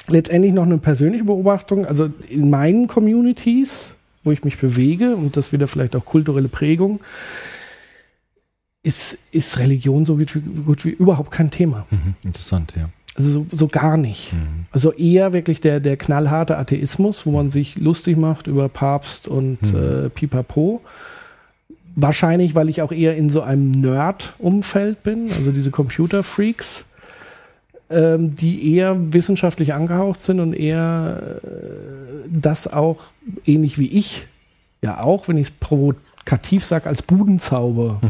Letztendlich noch eine persönliche Beobachtung, also in meinen Communities, wo ich mich bewege, und das wieder vielleicht auch kulturelle Prägung, ist, ist Religion so gut wie, gut wie überhaupt kein Thema. Mhm. Interessant, ja. Also so, so gar nicht. Mhm. Also eher wirklich der, der knallharte Atheismus, wo man sich lustig macht über Papst und Mhm. äh, Pipapo. Wahrscheinlich, weil ich auch eher in so einem Nerd-Umfeld bin, also diese Computer-Freaks, ähm, die eher wissenschaftlich angehaucht sind und eher äh, das auch, ähnlich wie ich, ja auch, wenn ich es provokativ sage, als Budenzauber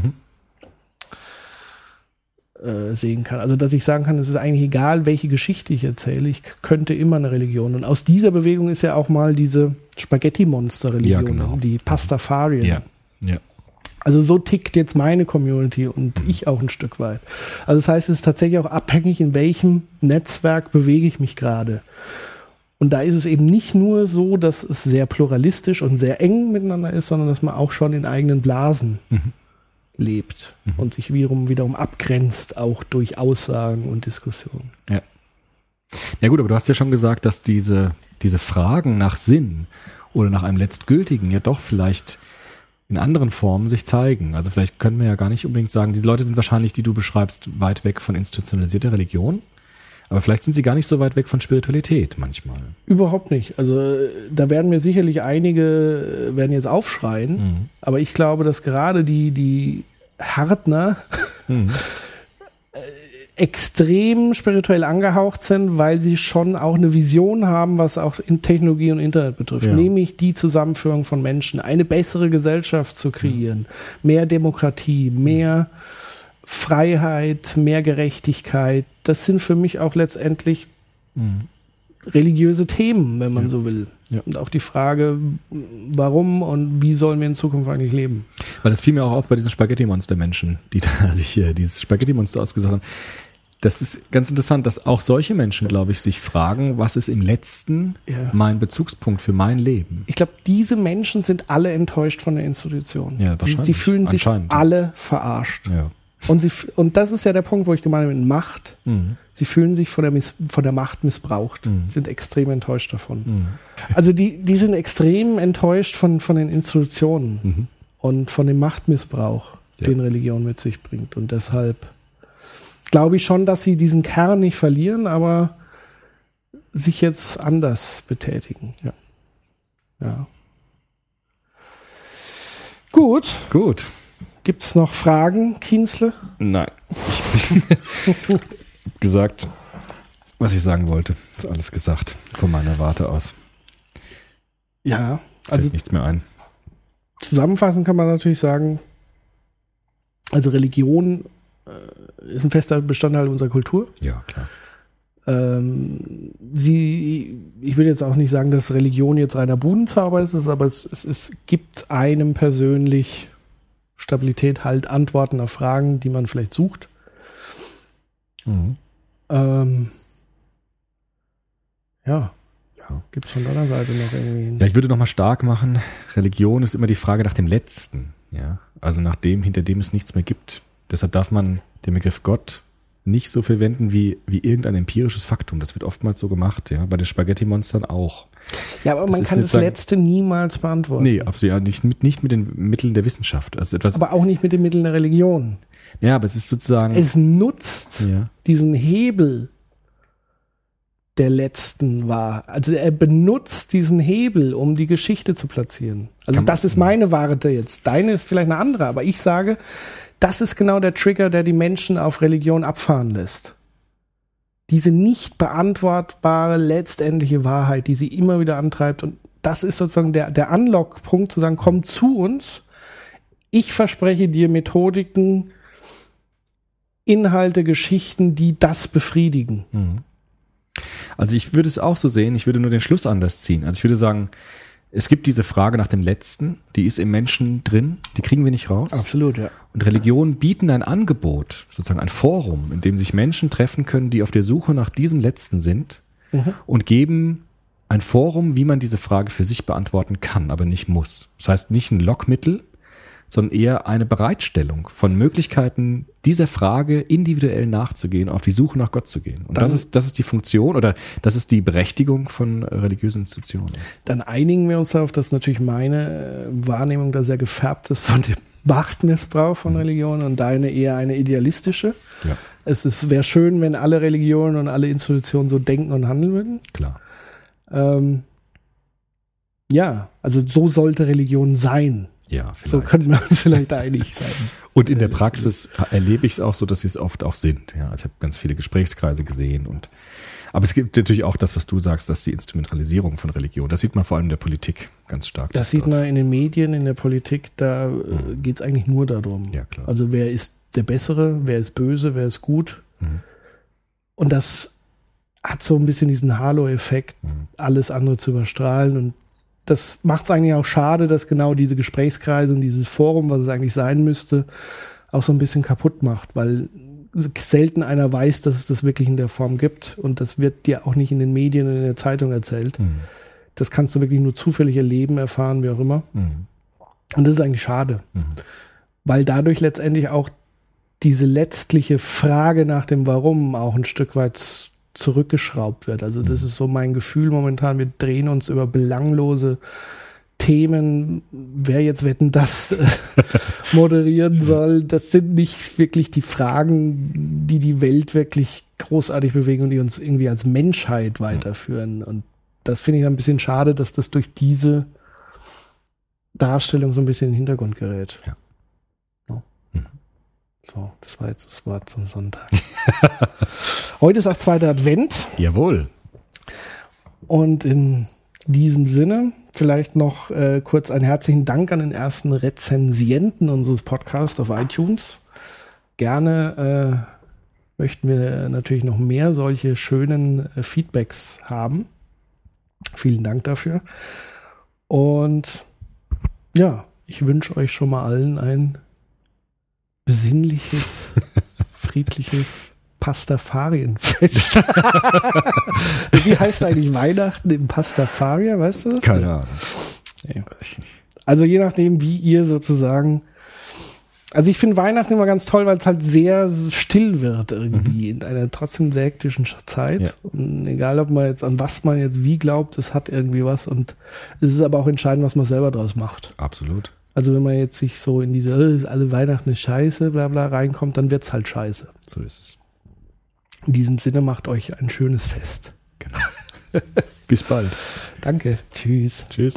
äh, sehen kann. Also, dass ich sagen kann, es ist eigentlich egal, welche Geschichte ich erzähle, ich könnte immer eine Religion. Und aus dieser Bewegung ist ja auch mal diese Spaghetti-Monster-Religion, Ja, genau. die Pastafarien. Ja. Ja. Also so tickt jetzt meine Community und Mhm. ich auch ein Stück weit. Also das heißt, es ist tatsächlich auch abhängig, in welchem Netzwerk bewege ich mich gerade. Und da ist es eben nicht nur so, dass es sehr pluralistisch und sehr eng miteinander ist, sondern dass man auch schon in eigenen Blasen Mhm. lebt und sich wiederum, wiederum abgrenzt, auch durch Aussagen und Diskussionen. Ja. Ja gut, aber du hast ja schon gesagt, dass diese, diese Fragen nach Sinn oder nach einem letztgültigen ja doch vielleicht in anderen Formen sich zeigen. Also vielleicht können wir ja gar nicht unbedingt sagen, diese Leute sind wahrscheinlich, die du beschreibst, weit weg von institutionalisierter Religion. Aber vielleicht sind sie gar nicht so weit weg von Spiritualität manchmal. Überhaupt nicht. Also da werden mir sicherlich einige werden jetzt aufschreien, Mhm. aber ich glaube, dass gerade die, die Härtner Mhm. extrem spirituell angehaucht sind, weil sie schon auch eine Vision haben, was auch in Technologie und Internet betrifft, Ja. nämlich die Zusammenführung von Menschen, eine bessere Gesellschaft zu kreieren, mehr Demokratie, mehr Freiheit, mehr Gerechtigkeit. Das sind für mich auch letztendlich Mhm. religiöse Themen, wenn man Ja. so will. Ja. Und auch die Frage, warum und wie sollen wir in Zukunft eigentlich leben? Weil das fiel mir auch auf bei diesen Spaghetti-Monster-Menschen, die da sich hier dieses Spaghetti-Monster ausgesucht haben. Das ist ganz interessant, dass auch solche Menschen, glaube ich, sich fragen, was ist im letzten Ja. mein Bezugspunkt für mein Leben? Ich glaube, diese Menschen sind alle enttäuscht von der Institution. Ja, sie, sie fühlen sich alle verarscht. Ja. Und, sie, und das ist ja der Punkt, wo ich gemeint habe mit Macht. Mhm. Sie fühlen sich von der, Miss, von der Macht missbraucht, Mhm. sind extrem enttäuscht davon. Mhm. Also die, die sind extrem enttäuscht von, von den Institutionen Mhm. und von dem Machtmissbrauch, den Religion mit sich bringt. Und deshalb glaube ich schon, dass sie diesen Kern nicht verlieren, aber sich jetzt anders betätigen. Ja. Ja. Gut. Gut. Gibt es noch Fragen, Kienzle? Nein. Ich bin gesagt, was ich sagen wollte. Ist alles gesagt von meiner Warte aus. Ja. Fällt Also nichts mehr ein. zusammenfassend kann man natürlich sagen, also Religion äh, ist ein fester Bestandteil unserer Kultur. Ja, klar. Ähm, sie, ich will jetzt auch nicht sagen, dass Religion jetzt reiner Budenzauber ist, aber es, es, es gibt einem persönlich Stabilität, halt Antworten auf Fragen, die man vielleicht sucht. Mhm. Ähm, ja, Ja. gibt es von deiner Seite noch irgendwie. Ja, ich würde nochmal stark machen, Religion ist immer die Frage nach dem Letzten. Ja, also nach dem, hinter dem es nichts mehr gibt. Deshalb darf man den Begriff Gott nicht so verwenden wie, wie irgendein empirisches Faktum. Das wird oftmals so gemacht, ja. Bei den Spaghetti-Monstern auch. Ja, aber Das man kann das Letzte niemals beantworten. Nee, absolut, ja, nicht, mit, nicht mit den Mitteln der Wissenschaft. Also etwas, Aber auch nicht mit den Mitteln der Religion. ja, aber es ist sozusagen. Es nutzt ja. diesen Hebel der letzten war. Also er benutzt diesen Hebel, um die Geschichte zu platzieren. Also das ist meine Warte jetzt. Deine ist vielleicht eine andere, aber ich sage, das ist genau der Trigger, der die Menschen auf Religion abfahren lässt. Diese nicht beantwortbare letztendliche Wahrheit, die sie immer wieder antreibt. Und das ist sozusagen der, der Unlock-Punkt zu sagen, komm zu uns. Ich verspreche dir Methodiken, Inhalte, Geschichten, die das befriedigen. Mhm. Also ich würde es auch so sehen, ich würde nur den Schluss anders ziehen. Also ich würde sagen, es gibt diese Frage nach dem Letzten, die ist im Menschen drin, die kriegen wir nicht raus. Absolut, ja. Und Religionen bieten ein Angebot, sozusagen ein Forum, in dem sich Menschen treffen können, die auf der Suche nach diesem Letzten sind und geben ein Forum, wie man diese Frage für sich beantworten kann, aber nicht muss. Das heißt nicht ein Lockmittel, sondern eher eine Bereitstellung von Möglichkeiten, dieser Frage individuell nachzugehen, auf die Suche nach Gott zu gehen. Und Dann- das ist, das ist die Funktion oder das ist die Berechtigung von religiösen Institutionen. Dann einigen wir uns darauf, dass natürlich meine äh, Wahrnehmung da sehr gefärbt ist von dem Machtmissbrauch von Religionen und deine eher eine idealistische. Ja, Es ist- wäre schön, wenn alle Religionen und alle Institutionen so denken und handeln würden. klar. Ähm, ja, also so sollte Religion sein. Ja, So vielleicht. könnten wir uns vielleicht einig sein. Und in der Praxis erlebe ich es auch so, dass sie es oft auch sind. Ja, also ich habe ganz viele Gesprächskreise gesehen und aber es gibt natürlich auch das, was du sagst, dass die Instrumentalisierung von Religion, das sieht man vor allem in der Politik ganz stark. Das sieht man in den Medien, in der Politik, da äh, geht es eigentlich nur darum. Ja, klar. Also wer ist der Bessere, wer ist böse, wer ist gut. Mhm. Und das hat so ein bisschen diesen Halo-Effekt, Mhm. alles andere zu überstrahlen. Und das macht es eigentlich auch schade, dass genau diese Gesprächskreise und dieses Forum, was es eigentlich sein müsste, auch so ein bisschen kaputt macht, weil selten einer weiß, dass es das wirklich in der Form gibt. Und das wird dir auch nicht in den Medien und in der Zeitung erzählt. Mhm. Das kannst du wirklich nur zufällig erleben, erfahren, wie auch immer. Mhm. Und das ist eigentlich schade, Mhm. weil dadurch letztendlich auch diese letztliche Frage nach dem Warum auch ein Stück weit zurückgeschraubt wird. Also das ist so mein Gefühl momentan. Wir drehen uns über belanglose Themen. Wer jetzt wetten das äh, moderieren soll, das sind nicht wirklich die Fragen, die die Welt wirklich großartig bewegen und die uns irgendwie als Menschheit weiterführen. Und das finde ich ein bisschen schade, dass das durch diese Darstellung so ein bisschen in den Hintergrund gerät. Ja. So. Das war jetzt das Wort zum Sonntag. Heute ist auch zweiter Advent Jawohl. und in diesem Sinne vielleicht noch äh, kurz einen herzlichen Dank an den ersten Rezensienten unseres Podcasts auf iTunes. Gerne äh, möchten wir natürlich noch mehr solche schönen äh, Feedbacks haben. Vielen Dank dafür. Und ja, ich wünsche euch schon mal allen ein besinnliches, friedliches Pastafarienfest. Wie heißt eigentlich Weihnachten im Pastafaria, weißt du das? Keine Ahnung. Nee. Also je nachdem, wie ihr sozusagen. Also ich finde Weihnachten immer ganz toll, weil es halt sehr still wird irgendwie in einer trotzdem sehr hektischen Zeit. Ja. Und egal, ob man jetzt an was man jetzt wie glaubt, es hat irgendwie was und es ist aber auch entscheidend, was man selber draus macht. Absolut. Also wenn man jetzt sich so in diese äh, alle Weihnachten ist scheiße, bla bla reinkommt, dann wird's halt scheiße. So ist es. In diesem Sinne macht euch ein schönes Fest. Genau. Bis bald. Danke. Tschüss. Tschüss.